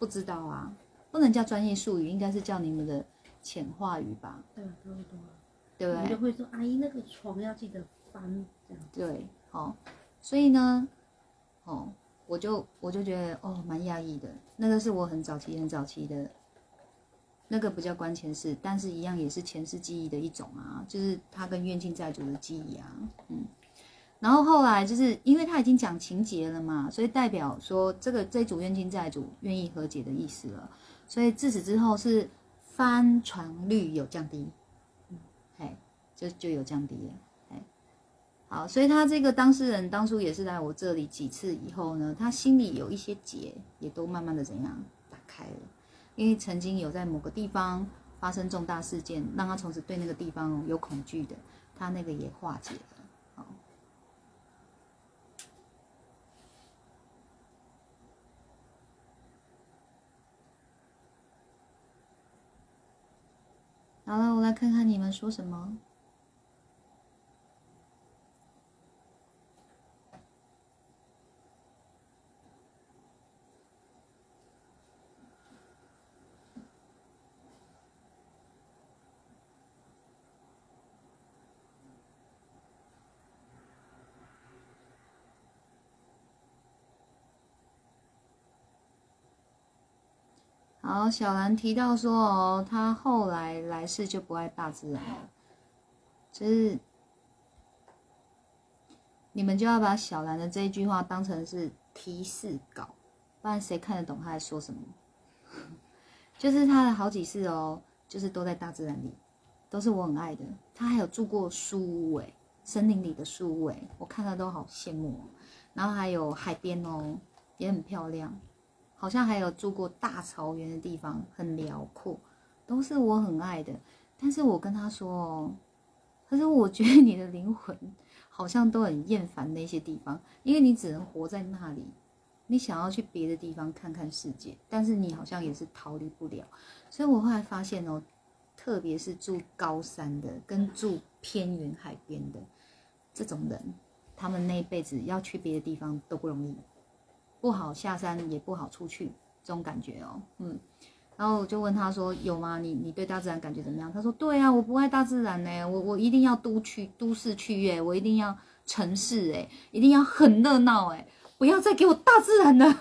不知道啊，不能叫专业术语，应该是叫你们的浅话语吧？对啊，差不多啊。对不对你就？会说，阿姨那个床要记得翻，这样。对，好，所以呢，哦，我就我就觉得哦，蛮压抑的。那个是我很早期很早期的，那个不叫关前世，但是一样也是前世记忆的一种啊，就是他跟冤亲债主的记忆啊，嗯。然后后来就是因为他已经讲情节了嘛，所以代表说这个这组冤亲债主愿意和解的意思了，所以自此之后是翻船率有降低，嗯，嘿，就就有降低了。哎好，所以他这个当事人当初也是来我这里几次以后呢，他心里有一些结，也都慢慢的怎样打开了，因为曾经有在某个地方发生重大事件，让他从此对那个地方有恐惧的，他那个也化解了。好，好了，我来看看你们说什么。好，小兰提到说哦，她后来来世就不爱大自然了，就是你们就要把小兰的这一句话当成是提示稿，不然谁看得懂她在说什么？就是她的好几次哦，就是都在大自然里，都是我很爱的。她还有住过树屋诶，森林里的树屋诶，我看了都好羡慕哦。然后还有海边哦，也很漂亮。好像还有住过大草原的地方，很辽阔，都是我很爱的。但是我跟他说哦，可是我觉得你的灵魂好像都很厌烦那些地方，因为你只能活在那里，你想要去别的地方看看世界，但是你好像也是逃离不了。所以我后来发现哦，特别是住高山的跟住偏远海边的这种人，他们那一辈子要去别的地方都不容易。不好下山，也不好出去，这种感觉哦，嗯，然后我就问他说有吗？你你对大自然感觉怎么样？他说对啊，我不爱大自然呢，我我一定要都去都市去耶，我一定要城市哎，一定要很热闹哎，不要再给我大自然了，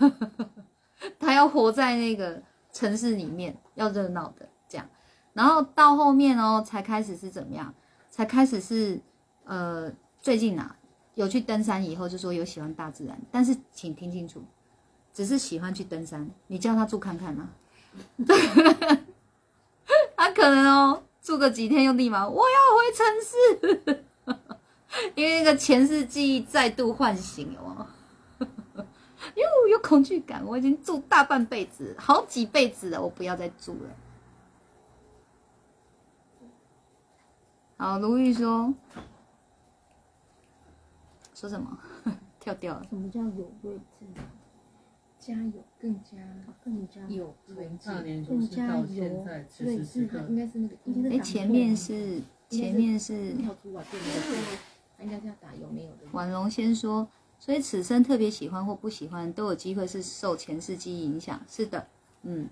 他要活在那个城市里面，要热闹的这样，然后到后面哦，才开始是怎么样？才开始是呃，最近啊。有去登山以后就说有喜欢大自然，但是请听清楚，只是喜欢去登山。你叫他住看看啊，他可能哦住个几天又立马我要回城市，因为那个前世记忆再度唤醒哦，又有恐惧感。我已经住大半辈子，好几辈子了，我不要再住了。好，卢玉说。说什么？跳掉了。什么叫有位置？加油更加更加有位置更加有现在此睿智时此刻，应该是那个应该是哎，前面是前面是跳出来对那个他应该是要打有没有的。婉容先说，所以此生特别喜欢或不喜欢，都有机会是受前世记忆影响。是的，嗯。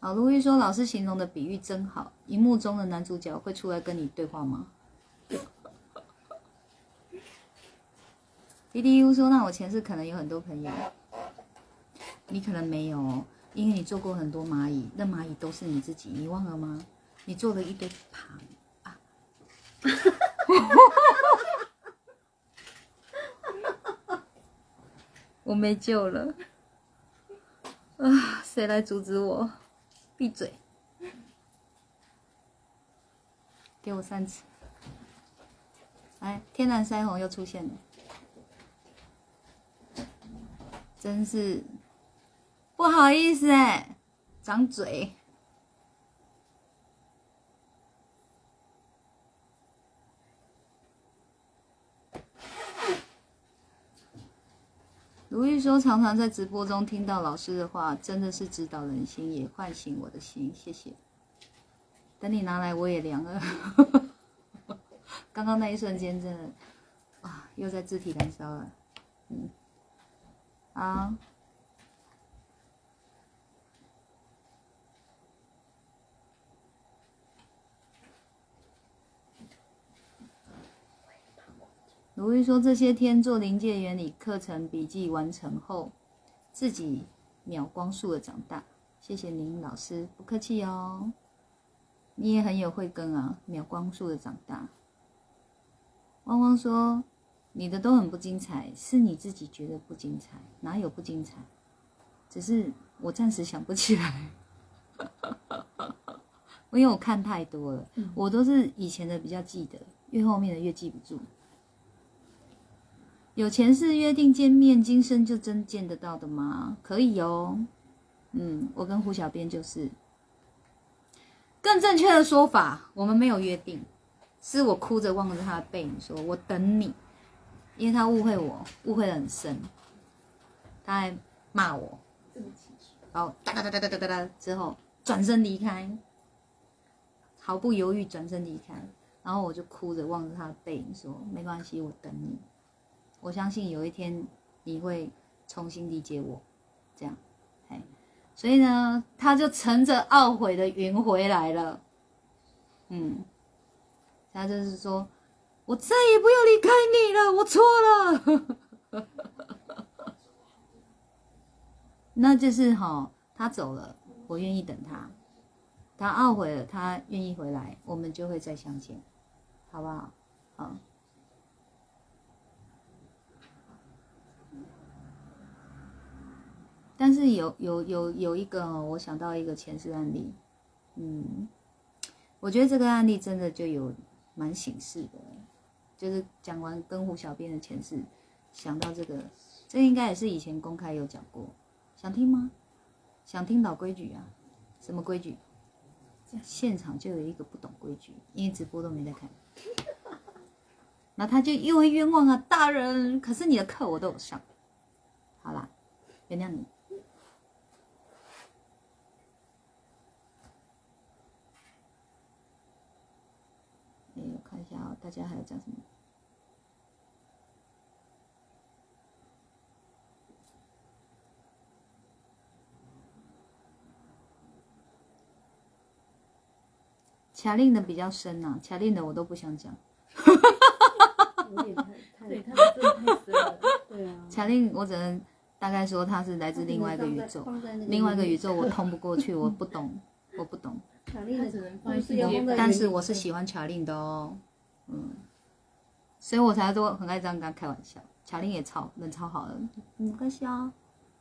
啊，卢玉说老师形容的比喻真好，荧幕中的男主角会出来跟你对话吗？滴滴 U 说，那我前世可能有很多朋友，你可能没有，因为你做过很多蚂蚁，那蚂蚁都是你自己，你忘了吗？你做了一堆螃啊，我没救了 啊！谁来阻止我？闭嘴！给我三次。哎，天然腮红又出现了，真是不好意思哎，长嘴。如玉说，常常在直播中听到老师的话，真的是指导人心，也唤醒我的心。谢谢。等你拿来，我也凉了。刚刚那一瞬间，真的啊，又在肢体燃烧了。嗯，好。如玉说，这些天做临界原理课程笔记完成后，自己秒光速的长大。谢谢您，老师，不客气哦。你也很有慧根啊，秒光速的长大。汪汪说，你的都很不精彩，是你自己觉得不精彩，哪有不精彩？只是我暂时想不起来，因为我看太多了，我都是以前的比较记得，越后面的越记不住。有前世约定见面今生就真见得到的吗？可以哦。嗯我跟胡小编就是。更正确的说法我们没有约定是我哭着望着他的背影说我等你因为他误会我误会的很深。他还骂我然后哒哒哒哒哒哒哒之后转身离开毫不犹豫转身离开然后我就哭着望着他的背影说没关系我等你我相信有一天你会重新理解我，这样，哎，所以呢，他就乘着懊悔的云回来了，嗯，他就是说，我再也不要离开你了，我错了，那就是哈，他走了，我愿意等他，他懊悔了，他愿意回来，我们就会再相见，好不好？好。但是有有有有一个，我想到一个前世案例，嗯，我觉得这个案例真的就有蛮醒世的，就是讲完跟胡小编的前世，想到这个，这应该也是以前公开有讲过，想听吗？想听老规矩啊？什么规矩？现场就有一个不懂规矩，因为直播都没在看，那他就又会冤枉啊，大人，可是你的课我都有上，好啦，原谅你。我看一下啊，大家还要讲什么？卡令的比较深呐，卡令的我都不想讲。有点太太对，他的真的太深了。对啊。卡令我只能大概说他是来自另外一个宇宙，另外一个宇宙我通不过去，我不懂，我不懂。卡令的只能放在但是我是喜欢卡令的哦，嗯，所以我才都很爱这样跟他开玩笑。卡令也超人超好的，没关系啊，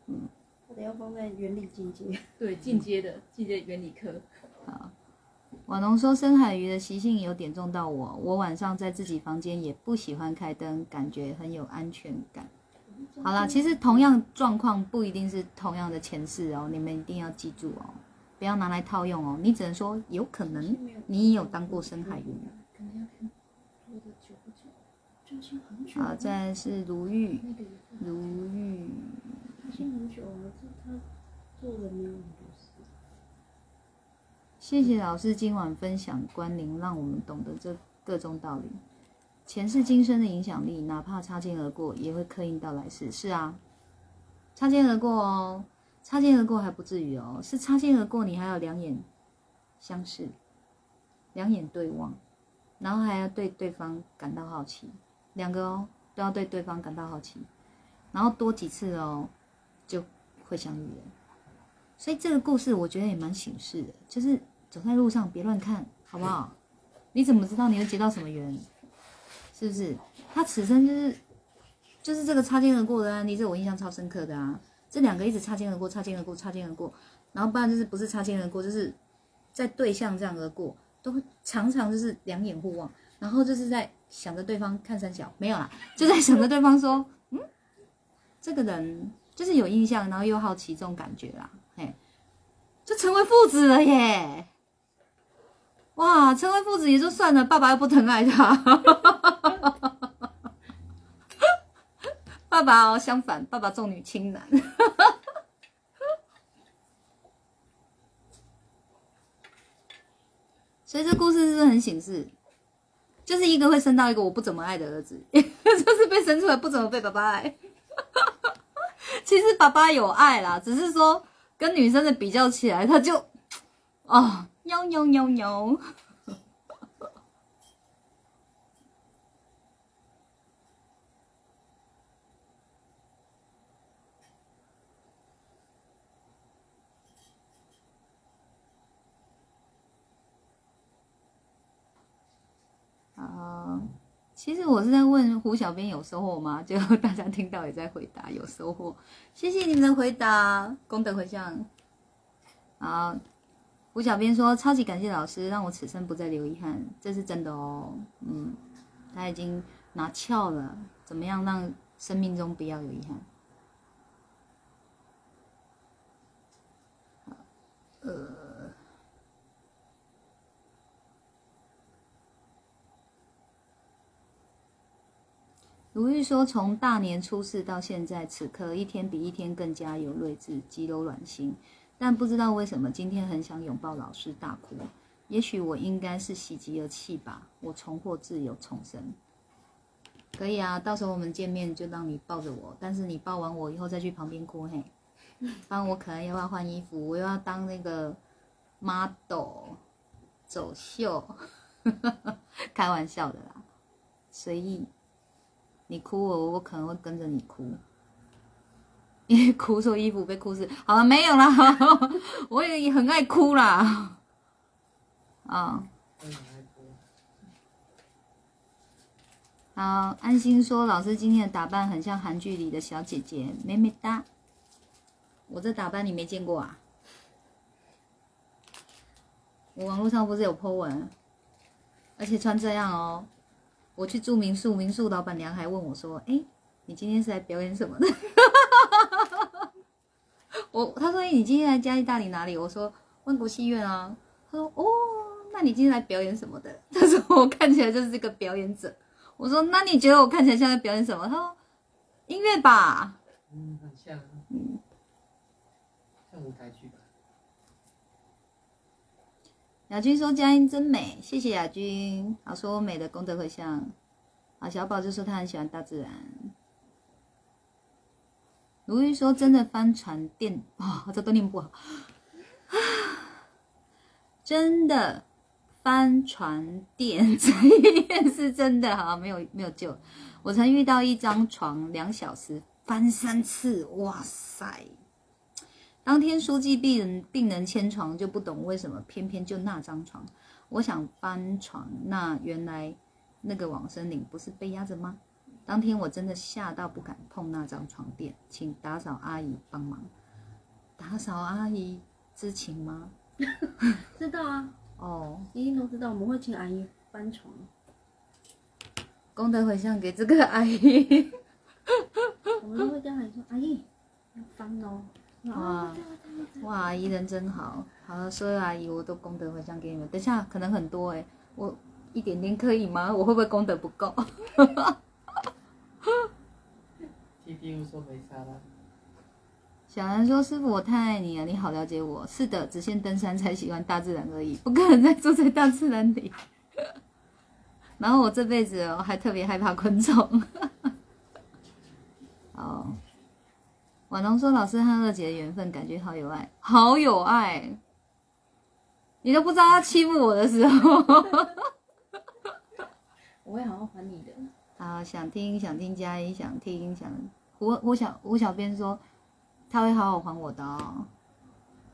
嗯，他得要放在原理进阶。对进阶的进阶原理课，好。瓦农说深海鱼的习性有点中到我，我晚上在自己房间也不喜欢开灯，感觉很有安全感。好啦，其实同样状况不一定是同样的前世哦，你们一定要记住哦，不要拿来套用哦，你只能说有可能你也有当过深海鱼。可能要看多的久不久，就先很久。好，再来是如玉，如玉，先很久啊，这他做了没有很多事。谢谢老师今晚分享观灵，让我们懂得这各种道理。前世今生的影响力，哪怕擦肩而过，也会刻印到来世。是啊，擦肩而过哦，擦肩而过还不至于哦，是擦肩而过，你还要两眼相视，两眼对望，然后还要对对方感到好奇，两个哦都要对对方感到好奇，然后多几次哦，就会相遇了。所以这个故事我觉得也蛮醒世的，就是走在路上别乱看，好不好？你怎么知道你会结到什么缘？是不是？他此生就是就是这个擦肩而过的案例，这我印象超深刻的啊！这两个一直擦肩而过，擦肩而过，擦肩而过，然后不然就是不是擦肩而过，就是在对象这样而过，都常常就是两眼互望，然后就是在想着对方看三小，没有啦，就在想着对方说，嗯，这个人就是有印象，然后又好奇这种感觉啦，嘿，就成为父子了耶！哇，成为父子也就算了，爸爸又不疼爱他，爸爸哦，相反，爸爸重女轻男。所以这故事是不是很醒示？就是一个会生到一个我不怎么爱的儿子，就是被生出来不怎么被爸爸爱。其实爸爸有爱啦，只是说跟女生的比较起来，他就哦，喵喵喵喵。其实我是在问胡小编有收获吗？就大家听到也在回答有收获，谢谢你们的回答，功德回向。好，胡小编说超级感谢老师，让我此生不再留遗憾，这是真的哦。嗯，他已经拿翘了，怎么样让生命中不要有遗憾？呃。如玉说：“从大年初四到现在，此刻一天比一天更加有睿智，极柔软心。但不知道为什么，今天很想拥抱老师大哭。也许我应该是喜极而泣吧。我重获自由，重生。可以啊，到时候我们见面就让你抱着我，但是你抱完我以后再去旁边哭嘿。不然我可能又要换衣服，我又要当那个 model 走秀，开玩笑的啦，随意。”你哭我，我可能会跟着你哭，因为哭错衣服被哭死。好了，没有啦，我也很爱哭啦。啊，好，安心说，老师今天的打扮很像韩剧里的小姐姐，美美哒。我这打扮你没见过啊？我网络上不是有 po 文，而且穿这样哦。我去住民宿，民宿老板娘还问我说：“哎，你今天是来表演什么的？” 我他说：“你今天来嘉义大理哪里？”我说：“万国戏院啊。”他说：“哦，那你今天来表演什么的？” 他说：“我看起来就是这个表演者。”我说：“那你觉得我看起来像在表演什么？”他说：“音乐吧。”嗯，很像，嗯，像舞台剧吧。雅君说佳音真美，谢谢雅君。好说我美的功德回向。啊，小宝就说他很喜欢大自然。如玉说真的帆船电啊，这都念不好。真的帆船店 这一面是真的哈，没有没有救。我曾遇到一张床两小时翻三次，哇塞！当天书记病人病人迁床就不懂为什么偏偏就那张床，我想搬床，那原来那个往生岭不是被压着吗？当天我真的吓到不敢碰那张床垫，请打扫阿姨帮忙。打扫阿姨知情吗？知道啊，哦，一定都知道。我们会请阿姨搬床，功德回向给这个阿姨。我们都会跟阿姨说：“阿姨要翻哦。”哇哇，阿姨人真好，好了，所有阿姨我都功德回向给你们。等下可能很多哎，我一点点可以吗？我会不会功德不够？T D 说没差了。小兰说：“师傅，我太爱你了，你好了解我。是的，只限登山才喜欢大自然而已，不可能再住在大自然里。然后我这辈子哦，还特别害怕昆虫。哦。”婉龙说：“老师和二姐的缘分，感觉好有爱，好有爱。你都不知道他欺负我的时候，我会好好还你的。好，想听想听加一，想听想胡胡小胡小编说他会好好还我的哦。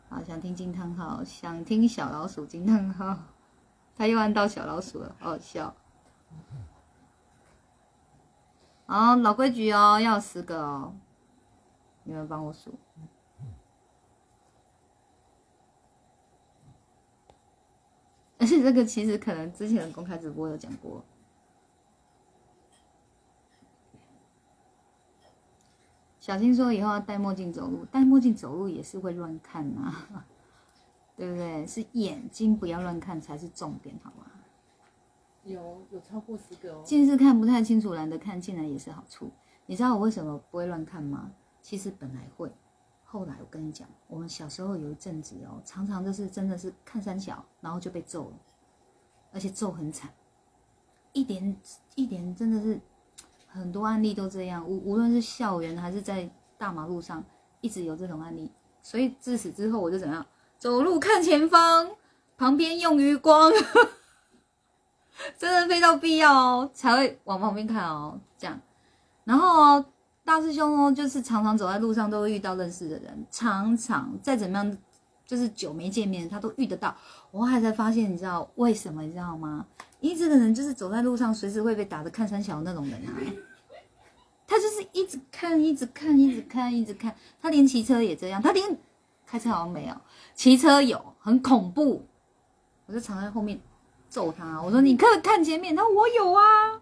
好，想听惊叹号，想听小老鼠惊叹号，他又按到小老鼠了，好好笑。好，老规矩哦，要十个哦。”你们帮我数，而且这个其实可能之前的公开直播有讲过。小新说以后要戴墨镜走路，戴墨镜走路也是会乱看呐，对不对？是眼睛不要乱看才是重点，好吗？有有超过十个哦。近视看不太清楚，懒得看，竟然也是好处。你知道我为什么不会乱看吗？其实本来会，后来我跟你讲，我们小时候有一阵子哦，常常就是真的是看三小，然后就被揍了，而且揍很惨，一点一点真的是很多案例都这样，无无论是校园还是在大马路上，一直有这种案例。所以自此之后，我就怎样，走路看前方，旁边用余光，真的非常必要哦，才会往旁边看哦，这样。然后哦，大师兄哦，就是常常走在路上都会遇到认识的人，常常再怎么样，就是久没见面，他都遇得到。我还才发现，你知道为什么？你知道吗？因为这个人就是走在路上，随时会被打的看三小那种人啊。他就是一直看，一直看，一直看，一直看。他连骑车也这样，他连开车好像没有，骑车有，很恐怖。我就藏在后面揍他，我说你可以看前面，他说我有啊。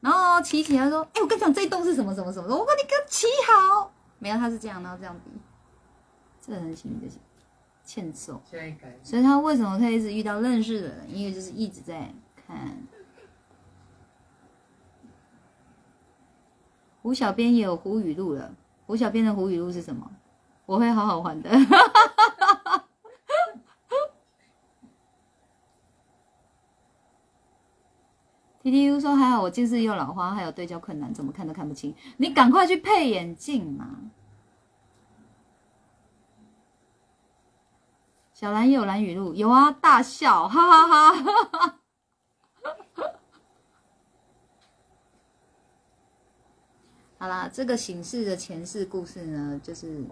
然后骑起他说，哎，我跟你讲这一栋是什么什么什么，我说你给我骑好。没有，他是这样，然后这样比，这个人心里就是欠揍。所以他为什么可以一直遇到认识的人？因为就是一直在看。胡小编也有胡语录了，胡小编的胡语录是什么？我会好好还的。T T U 说还好我近视又老花，还有对焦困难，怎么看都看不清。你赶快去配眼镜嘛！小兰有蓝语录，有啊，大笑，哈哈哈。哈 好啦，这个醒世的前世故事呢，就是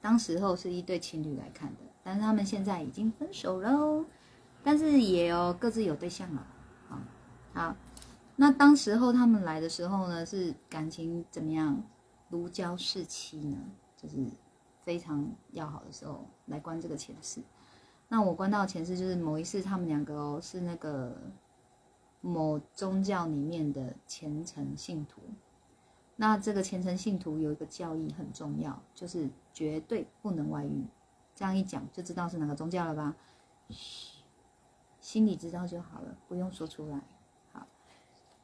当时候是一对情侣来看的，但是他们现在已经分手喽，但是也有各自有对象了。好，好，那当时候他们来的时候呢，是感情怎么样？如胶似漆呢，就是非常要好的时候来观这个前世。那我观到前世就是某一世，他们两个哦是那个某宗教里面的虔诚信徒。那这个虔诚信徒有一个教义很重要，就是绝对不能外遇。这样一讲就知道是哪个宗教了吧？嘘，心里知道就好了，不用说出来。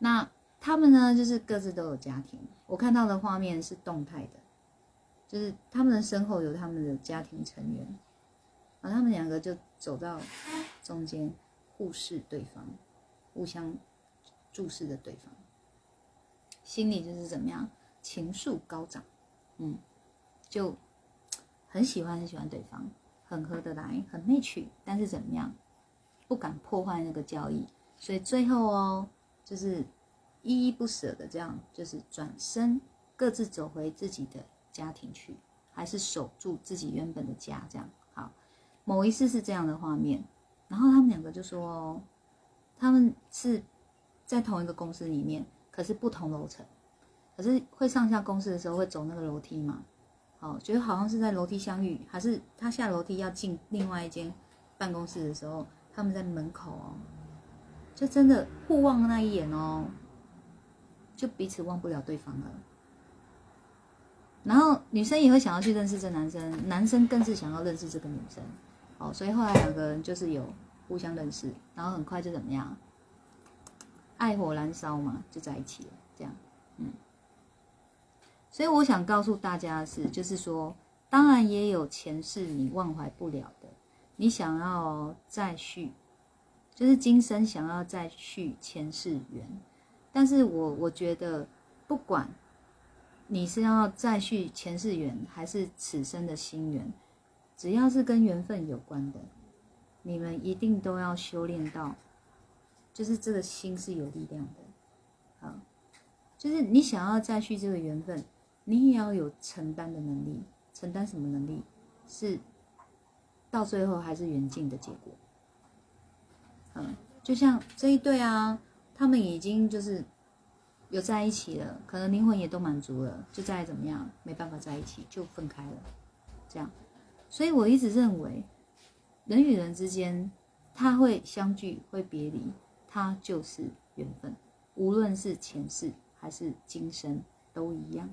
那他们呢，就是各自都有家庭。我看到的画面是动态的，就是他们的身后有他们的家庭成员，而他们两个就走到中间，互视对方，互相注视着对方。心里就是怎么样，情愫高涨，嗯，就很喜欢很喜欢对方，很合得来，很内趣，但是怎么样，不敢破坏那个交易，所以最后哦，就是依依不舍的这样，就是转身各自走回自己的家庭去，还是守住自己原本的家，这样好。某一次是这样的画面，然后他们两个就说，他们是在同一个公司里面。可是不同楼层，可是会上下公司的时候会走那个楼梯嘛？好，觉得好像是在楼梯相遇，还是他下楼梯要进另外一间办公室的时候，他们在门口哦，就真的互望那一眼哦，就彼此忘不了对方了。然后女生也会想要去认识这男生，男生更是想要认识这个女生。哦，所以后来两个人就是有互相认识，然后很快就怎么样？爱火燃烧嘛，就在一起了。这样，嗯，所以我想告诉大家的是，就是说，当然也有前世你忘怀不了的，你想要再续，就是今生想要再续前世缘。但是我我觉得，不管你是要再续前世缘，还是此生的心缘，只要是跟缘分有关的，你们一定都要修炼到。就是这个心是有力量的，好，就是你想要再续这个缘分，你也要有承担的能力。承担什么能力？是到最后还是缘尽的结果。嗯，就像这一对啊，他们已经就是有在一起了，可能灵魂也都满足了，就再怎么样没办法在一起，就分开了。这样，所以我一直认为，人与人之间，他会相聚，会别离。他就是缘分，无论是前世还是今生都一样。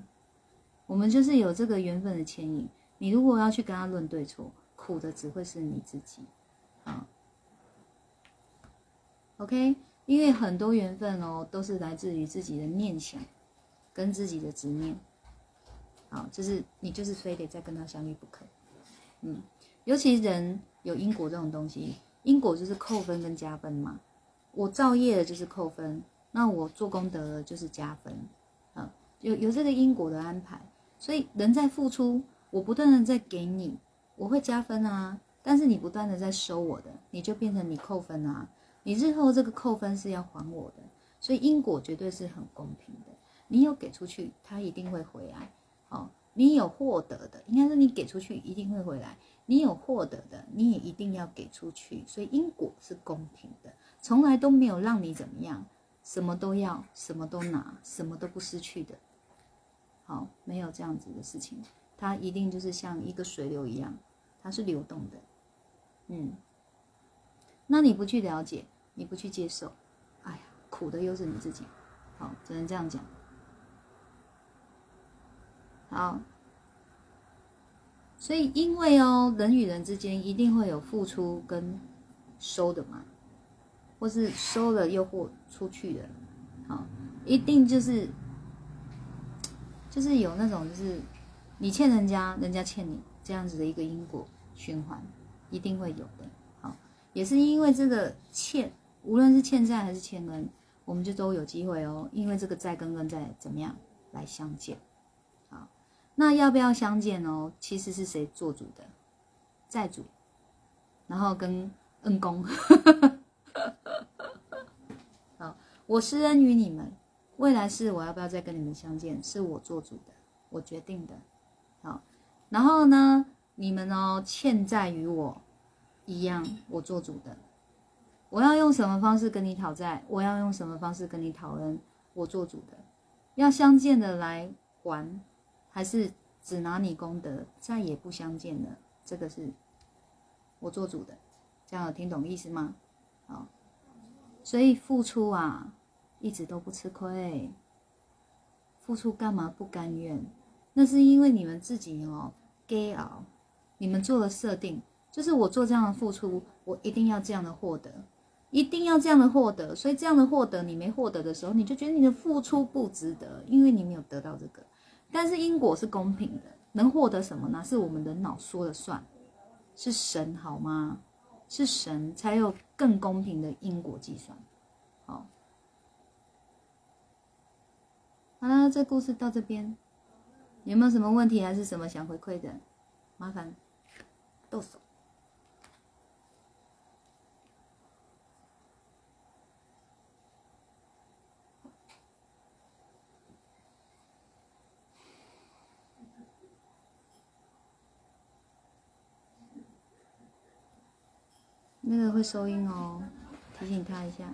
我们就是有这个缘分的牵引。你如果要去跟他论对错，苦的只会是你自己。啊，OK，因为很多缘分哦，都是来自于自己的念想跟自己的执念。好，就是你就是非得再跟他相遇不可。嗯，尤其人有因果这种东西，因果就是扣分跟加分嘛。我造业了就是扣分，那我做功德了就是加分。啊，有有这个因果的安排，所以人在付出，我不断的在给你，我会加分啊。但是你不断的在收我的，你就变成你扣分啊。你日后这个扣分是要还我的，所以因果绝对是很公平的。你有给出去，他一定会回来。好，你有获得的，应该是你给出去一定会回来。你有获得的，你也一定要给出去。所以因果是公平的。从来都没有让你怎么样，什么都要，什么都拿，什么都不失去的。好，没有这样子的事情，它一定就是像一个水流一样，它是流动的。嗯，那你不去了解，你不去接受，哎呀，苦的又是你自己。好，只能这样讲。好，所以因为哦，人与人之间一定会有付出跟收的嘛。或是收了又或出去的，好，一定就是就是有那种就是你欠人家，人家欠你这样子的一个因果循环，一定会有的。好，也是因为这个欠，无论是欠债还是欠恩，我们就都有机会哦。因为这个债跟恩债怎么样来相见？好，那要不要相见哦？其实是谁做主的？债主，然后跟恩公。好，我施恩于你们，未来是我要不要再跟你们相见，是我做主的，我决定的。好，然后呢，你们哦欠债于我，一样我做主的。我要用什么方式跟你讨债？我要用什么方式跟你讨恩？我做主的。要相见的来还，还是只拿你功德，再也不相见了？这个是我做主的。这样有听懂意思吗？好，所以付出啊，一直都不吃亏。付出干嘛不甘愿？那是因为你们自己哦，给熬，你们做了设定，就是我做这样的付出，我一定要这样的获得，一定要这样的获得。所以这样的获得你没获得的时候，你就觉得你的付出不值得，因为你没有得到这个。但是因果是公平的，能获得什么呢？是我们人脑说了算，是神好吗？是神才有更公平的因果计算。好，好了，这故事到这边，有没有什么问题，还是什么想回馈的？麻烦动手。那个会收音哦，提醒他一下。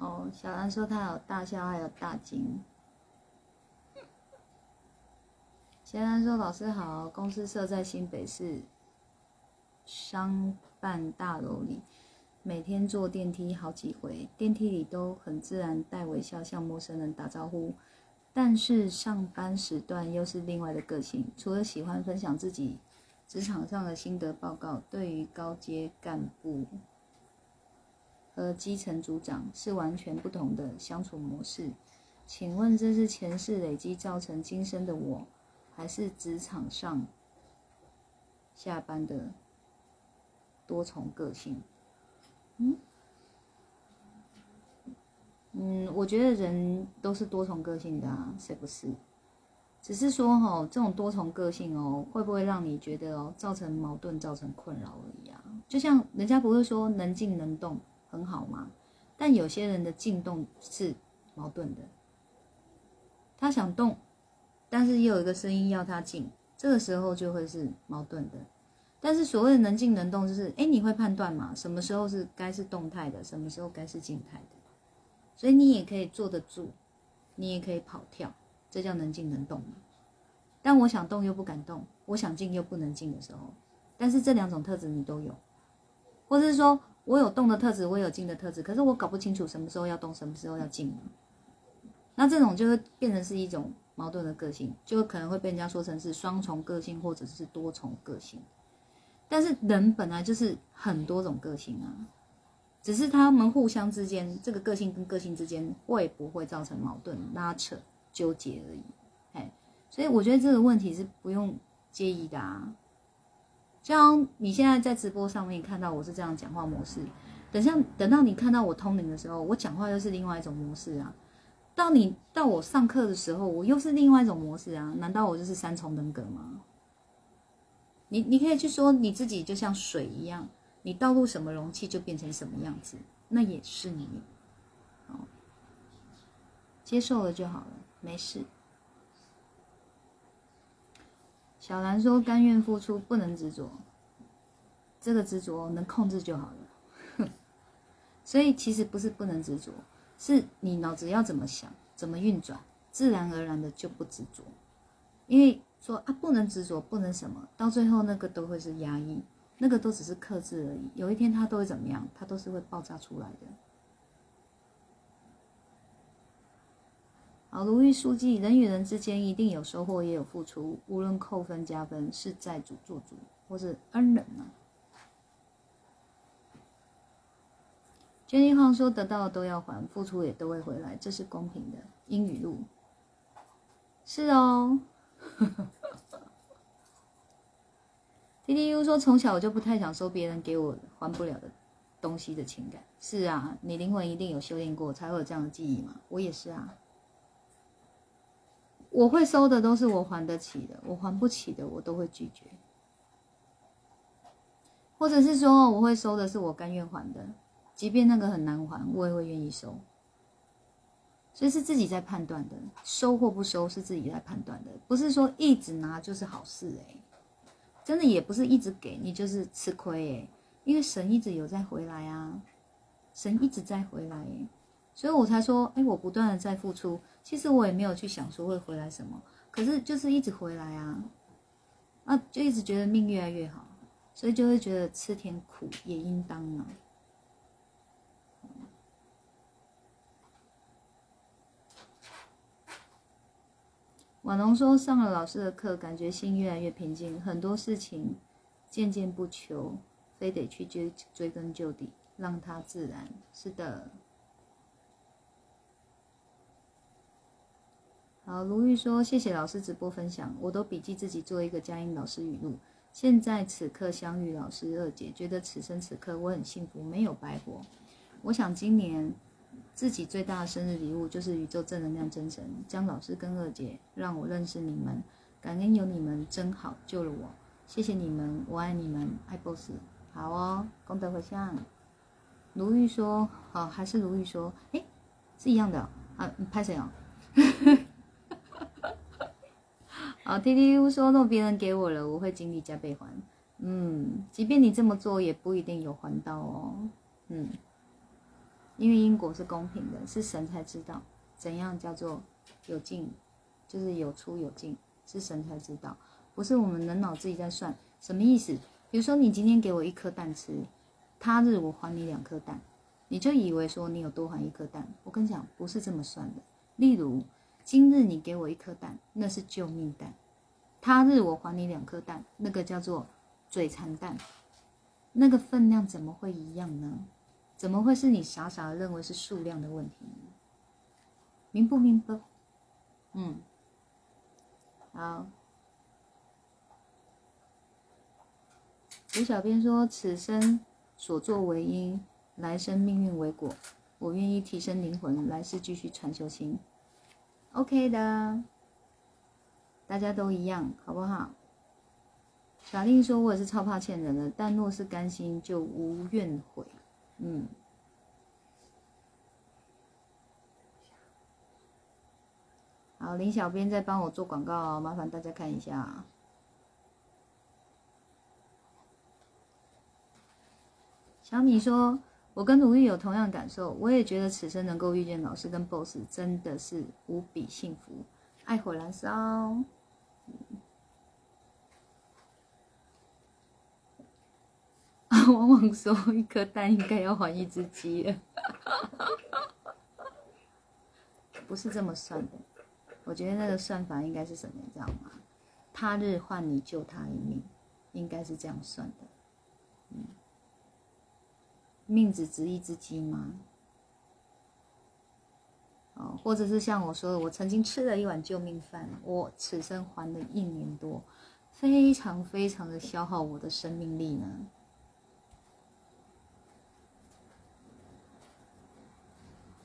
哦，小兰说她有大笑，还有大惊。小兰说：“老师好，公司设在新北市商办大楼里，每天坐电梯好几回，电梯里都很自然带微笑向陌生人打招呼。但是上班时段又是另外的个性，除了喜欢分享自己职场上的心得报告，对于高阶干部。”和基层组长是完全不同的相处模式，请问这是前世累积造成今生的我，还是职场上下班的多重个性？嗯嗯，我觉得人都是多重个性的啊，谁不是？只是说哈，这种多重个性哦，会不会让你觉得哦，造成矛盾、造成困扰而已啊？就像人家不会说能静能动。很好吗？但有些人的静动是矛盾的，他想动，但是又有一个声音要他静，这个时候就会是矛盾的。但是所谓的能静能动，就是哎，你会判断嘛？什么时候是该是动态的，什么时候该是静态的，所以你也可以坐得住，你也可以跑跳，这叫能静能动嘛。但我想动又不敢动，我想静又不能静的时候，但是这两种特质你都有，或者是说我有动的特质，我有静的特质，可是我搞不清楚什么时候要动，什么时候要静那这种就会变成是一种矛盾的个性，就可能会被人家说成是双重个性或者是多重个性。但是人本来就是很多种个性啊，只是他们互相之间这个个性跟个性之间会不会造成矛盾、拉扯、纠结而已。哎，所以我觉得这个问题是不用介意的啊。像你现在在直播上面看到我是这样讲话模式，等下等到你看到我通灵的时候，我讲话又是另外一种模式啊。到你到我上课的时候，我又是另外一种模式啊。难道我就是三重人格吗？你你可以去说你自己就像水一样，你倒入什么容器就变成什么样子，那也是你，哦，接受了就好了，没事。小兰说：“甘愿付出，不能执着。这个执着能控制就好了。所以其实不是不能执着，是你脑子要怎么想，怎么运转，自然而然的就不执着，因为。”说啊，不能执着，不能什么，到最后那个都会是压抑，那个都只是克制而已。有一天他都会怎么样？他都是会爆炸出来的。好，如意书记，人与人之间一定有收获，也有付出，无论扣分加分，是债主做主，或是恩人呢？娟妮晃说：“得到的都要还，付出也都会回来，这是公平的。”英语录是哦。T T U 说：“从小我就不太想收别人给我还不了的东西的情感。”是啊，你灵魂一定有修炼过，才会有这样的记忆嘛。我也是啊，我会收的都是我还得起的，我还不起的我都会拒绝，或者是说我会收的是我甘愿还的，即便那个很难还，我也会愿意收。所以是自己在判断的，收或不收是自己在判断的，不是说一直拿就是好事哎，真的也不是一直给你就是吃亏哎，因为神一直有在回来啊，神一直在回来，所以我才说哎，我不断的在付出，其实我也没有去想说会回来什么，可是就是一直回来啊，啊就一直觉得命越来越好，所以就会觉得吃甜苦也应当啊。婉龙说：“上了老师的课，感觉心越来越平静，很多事情渐渐不求，非得去追追根究底，让它自然。”是的。好，卢玉说：“谢谢老师直播分享，我都笔记自己做一个佳音老师语录。现在此刻相遇老师二姐，觉得此生此刻我很幸福，没有白活。我想今年。”自己最大的生日礼物就是宇宙正能量真神江老师跟二姐让我认识你们，感恩有你们真好救了我，谢谢你们，我爱你们，爱 boss，好哦，功德回向。如玉说，好，还是如玉说，哎，是一样的啊，拍谁哦？好，T T U 说，若别人给我了，我会尽力加倍还。嗯，即便你这么做，也不一定有还到哦。嗯。因为因果是公平的，是神才知道怎样叫做有进，就是有出有进，是神才知道，不是我们人脑自己在算。什么意思？比如说你今天给我一颗蛋吃，他日我还你两颗蛋，你就以为说你有多还一颗蛋。我跟你讲，不是这么算的。例如今日你给我一颗蛋，那是救命蛋，他日我还你两颗蛋，那个叫做嘴馋蛋，那个分量怎么会一样呢？怎么会是你傻傻的认为是数量的问题？明不明白？嗯，好。吴小编说：“此生所作为因，来生命运为果。我愿意提升灵魂，来世继续传修心。”OK 的，大家都一样，好不好？小令说：“我也是超怕欠人的，但若是甘心，就无怨悔。”嗯，好，林小编在帮我做广告，麻烦大家看一下。小米说：“我跟鲁豫有同样感受，我也觉得此生能够遇见老师跟 BOSS 真的是无比幸福，爱火燃烧。嗯” 往往说一颗蛋应该要还一只鸡，不是这么算的。我觉得那个算法应该是什么，你知道吗？他日换你救他一命，应该是这样算的。命只值一只鸡吗？哦，或者是像我说的，我曾经吃了一碗救命饭，我此生还了一年多，非常非常的消耗我的生命力呢。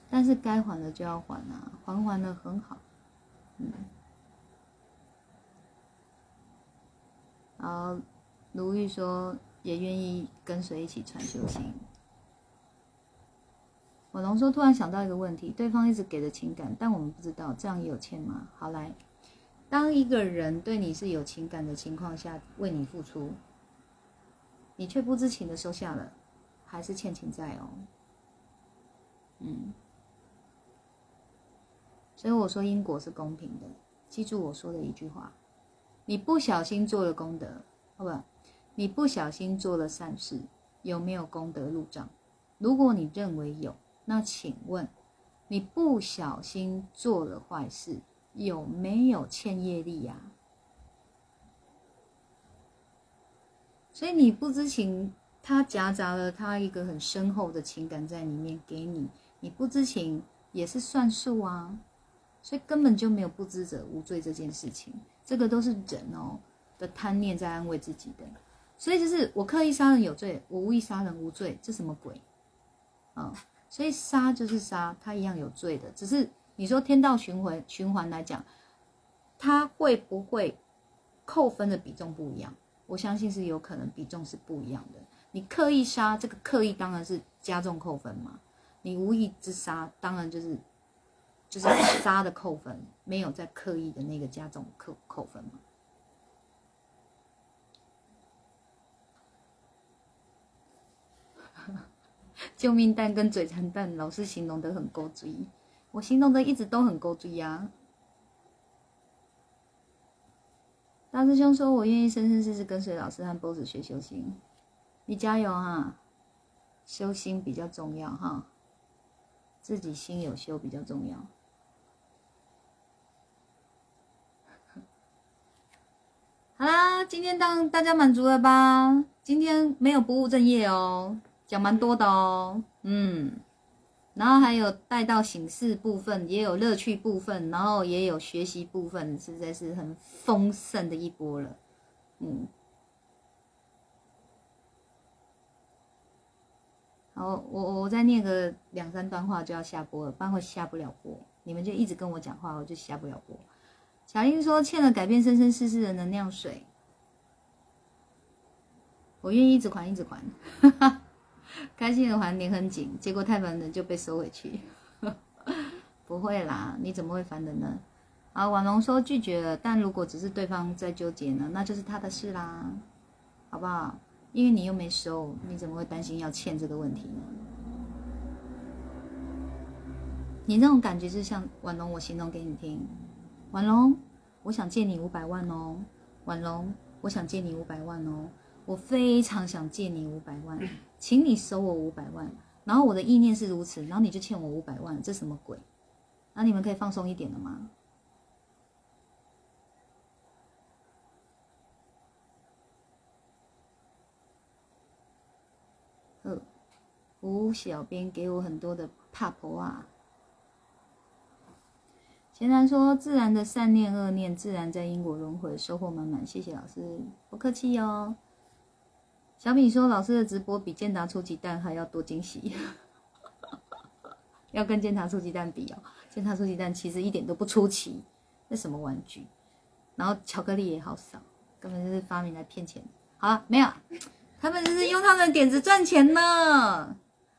但是该还的就要还啊，还还的很好，嗯。然后卢玉说也愿意跟随一起传修行。我龙说突然想到一个问题：对方一直给的情感，但我们不知道，这样也有欠吗？好来，当一个人对你是有情感的情况下为你付出，你却不知情的收下了，还是欠情债哦。嗯。所以我说因果是公平的，记住我说的一句话：你不小心做了功德，好不？你不小心做了善事，有没有功德入账？如果你认为有，那请问你不小心做了坏事，有没有欠业力呀？所以你不知情，他夹杂了他一个很深厚的情感在里面给你，你不知情也是算数啊。所以根本就没有不知者无罪这件事情，这个都是人哦的贪念在安慰自己的。所以就是我刻意杀人有罪，我无意杀人无罪，这什么鬼？啊，所以杀就是杀，他一样有罪的。只是你说天道循环循环来讲，他会不会扣分的比重不一样？我相信是有可能比重是不一样的。你刻意杀，这个刻意当然是加重扣分嘛。你无意之杀，当然就是。就是杀的扣分，没有在刻意的那个加重扣扣分嘛？救命蛋跟嘴馋蛋老是形容的很勾追，我形容的一直都很勾追呀。大师兄说：“我愿意生生世世跟随老师和波子学修行，你加油哈！修心比较重要哈，自己心有修比较重要。”好啦，今天当大家满足了吧？今天没有不务正业哦，讲蛮多的哦，嗯，然后还有带到醒示部分，也有乐趣部分，然后也有学习部分，实在是很丰盛的一波了，嗯。好，我我再念个两三段话就要下播了，不然会下不了播。你们就一直跟我讲话，我就下不了播。小英说：“欠了改变生生世世的能量水，我愿意一直还一直还，开心的还，你很紧，结果太烦人就被收回去。不会啦，你怎么会烦人呢？”啊，婉龙说拒绝了，但如果只是对方在纠结呢，那就是他的事啦，好不好？因为你又没收，你怎么会担心要欠这个问题呢？你那种感觉是像婉龙，我形容给你听。婉龙，我想借你五百万哦。婉龙，我想借你五百万哦。我非常想借你五百万，请你收我五百万。然后我的意念是如此，然后你就欠我五百万，这什么鬼？那你们可以放松一点了吗？呃，吴小编给我很多的怕婆啊。简单说，自然的善念、恶念，自然在因果轮回，收获满满。谢谢老师，不客气哦。小米说，老师的直播比健达出鸡蛋还要多惊喜，要跟健达出鸡蛋比哦。健达出鸡蛋其实一点都不出奇，那什么玩具？然后巧克力也好少，根本就是发明来骗钱。好了，没有，他们就是用他们的点子赚钱呢。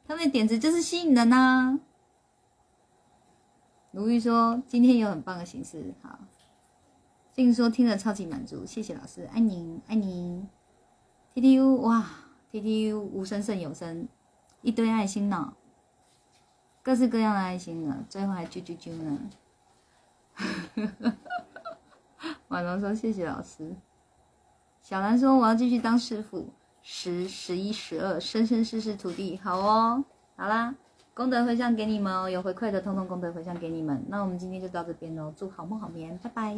他们的点子就是吸引人呐。鲁豫说：“今天有很棒的形式，好。”静说：“听了超级满足，谢谢老师，爱你，爱你。”T T U，哇 T T U 无声胜有声，一堆爱心呢，各式各样的爱心呢，最后还啾啾啾呢。婉容说谢谢老师。小兰说我要继续当师傅，十、十一、十二，生生世世徒弟，好哦。好啦，功德回向给你们哦，有回馈的通通功德回向给你们。那我们今天就到这边喽，祝好梦好眠，拜拜。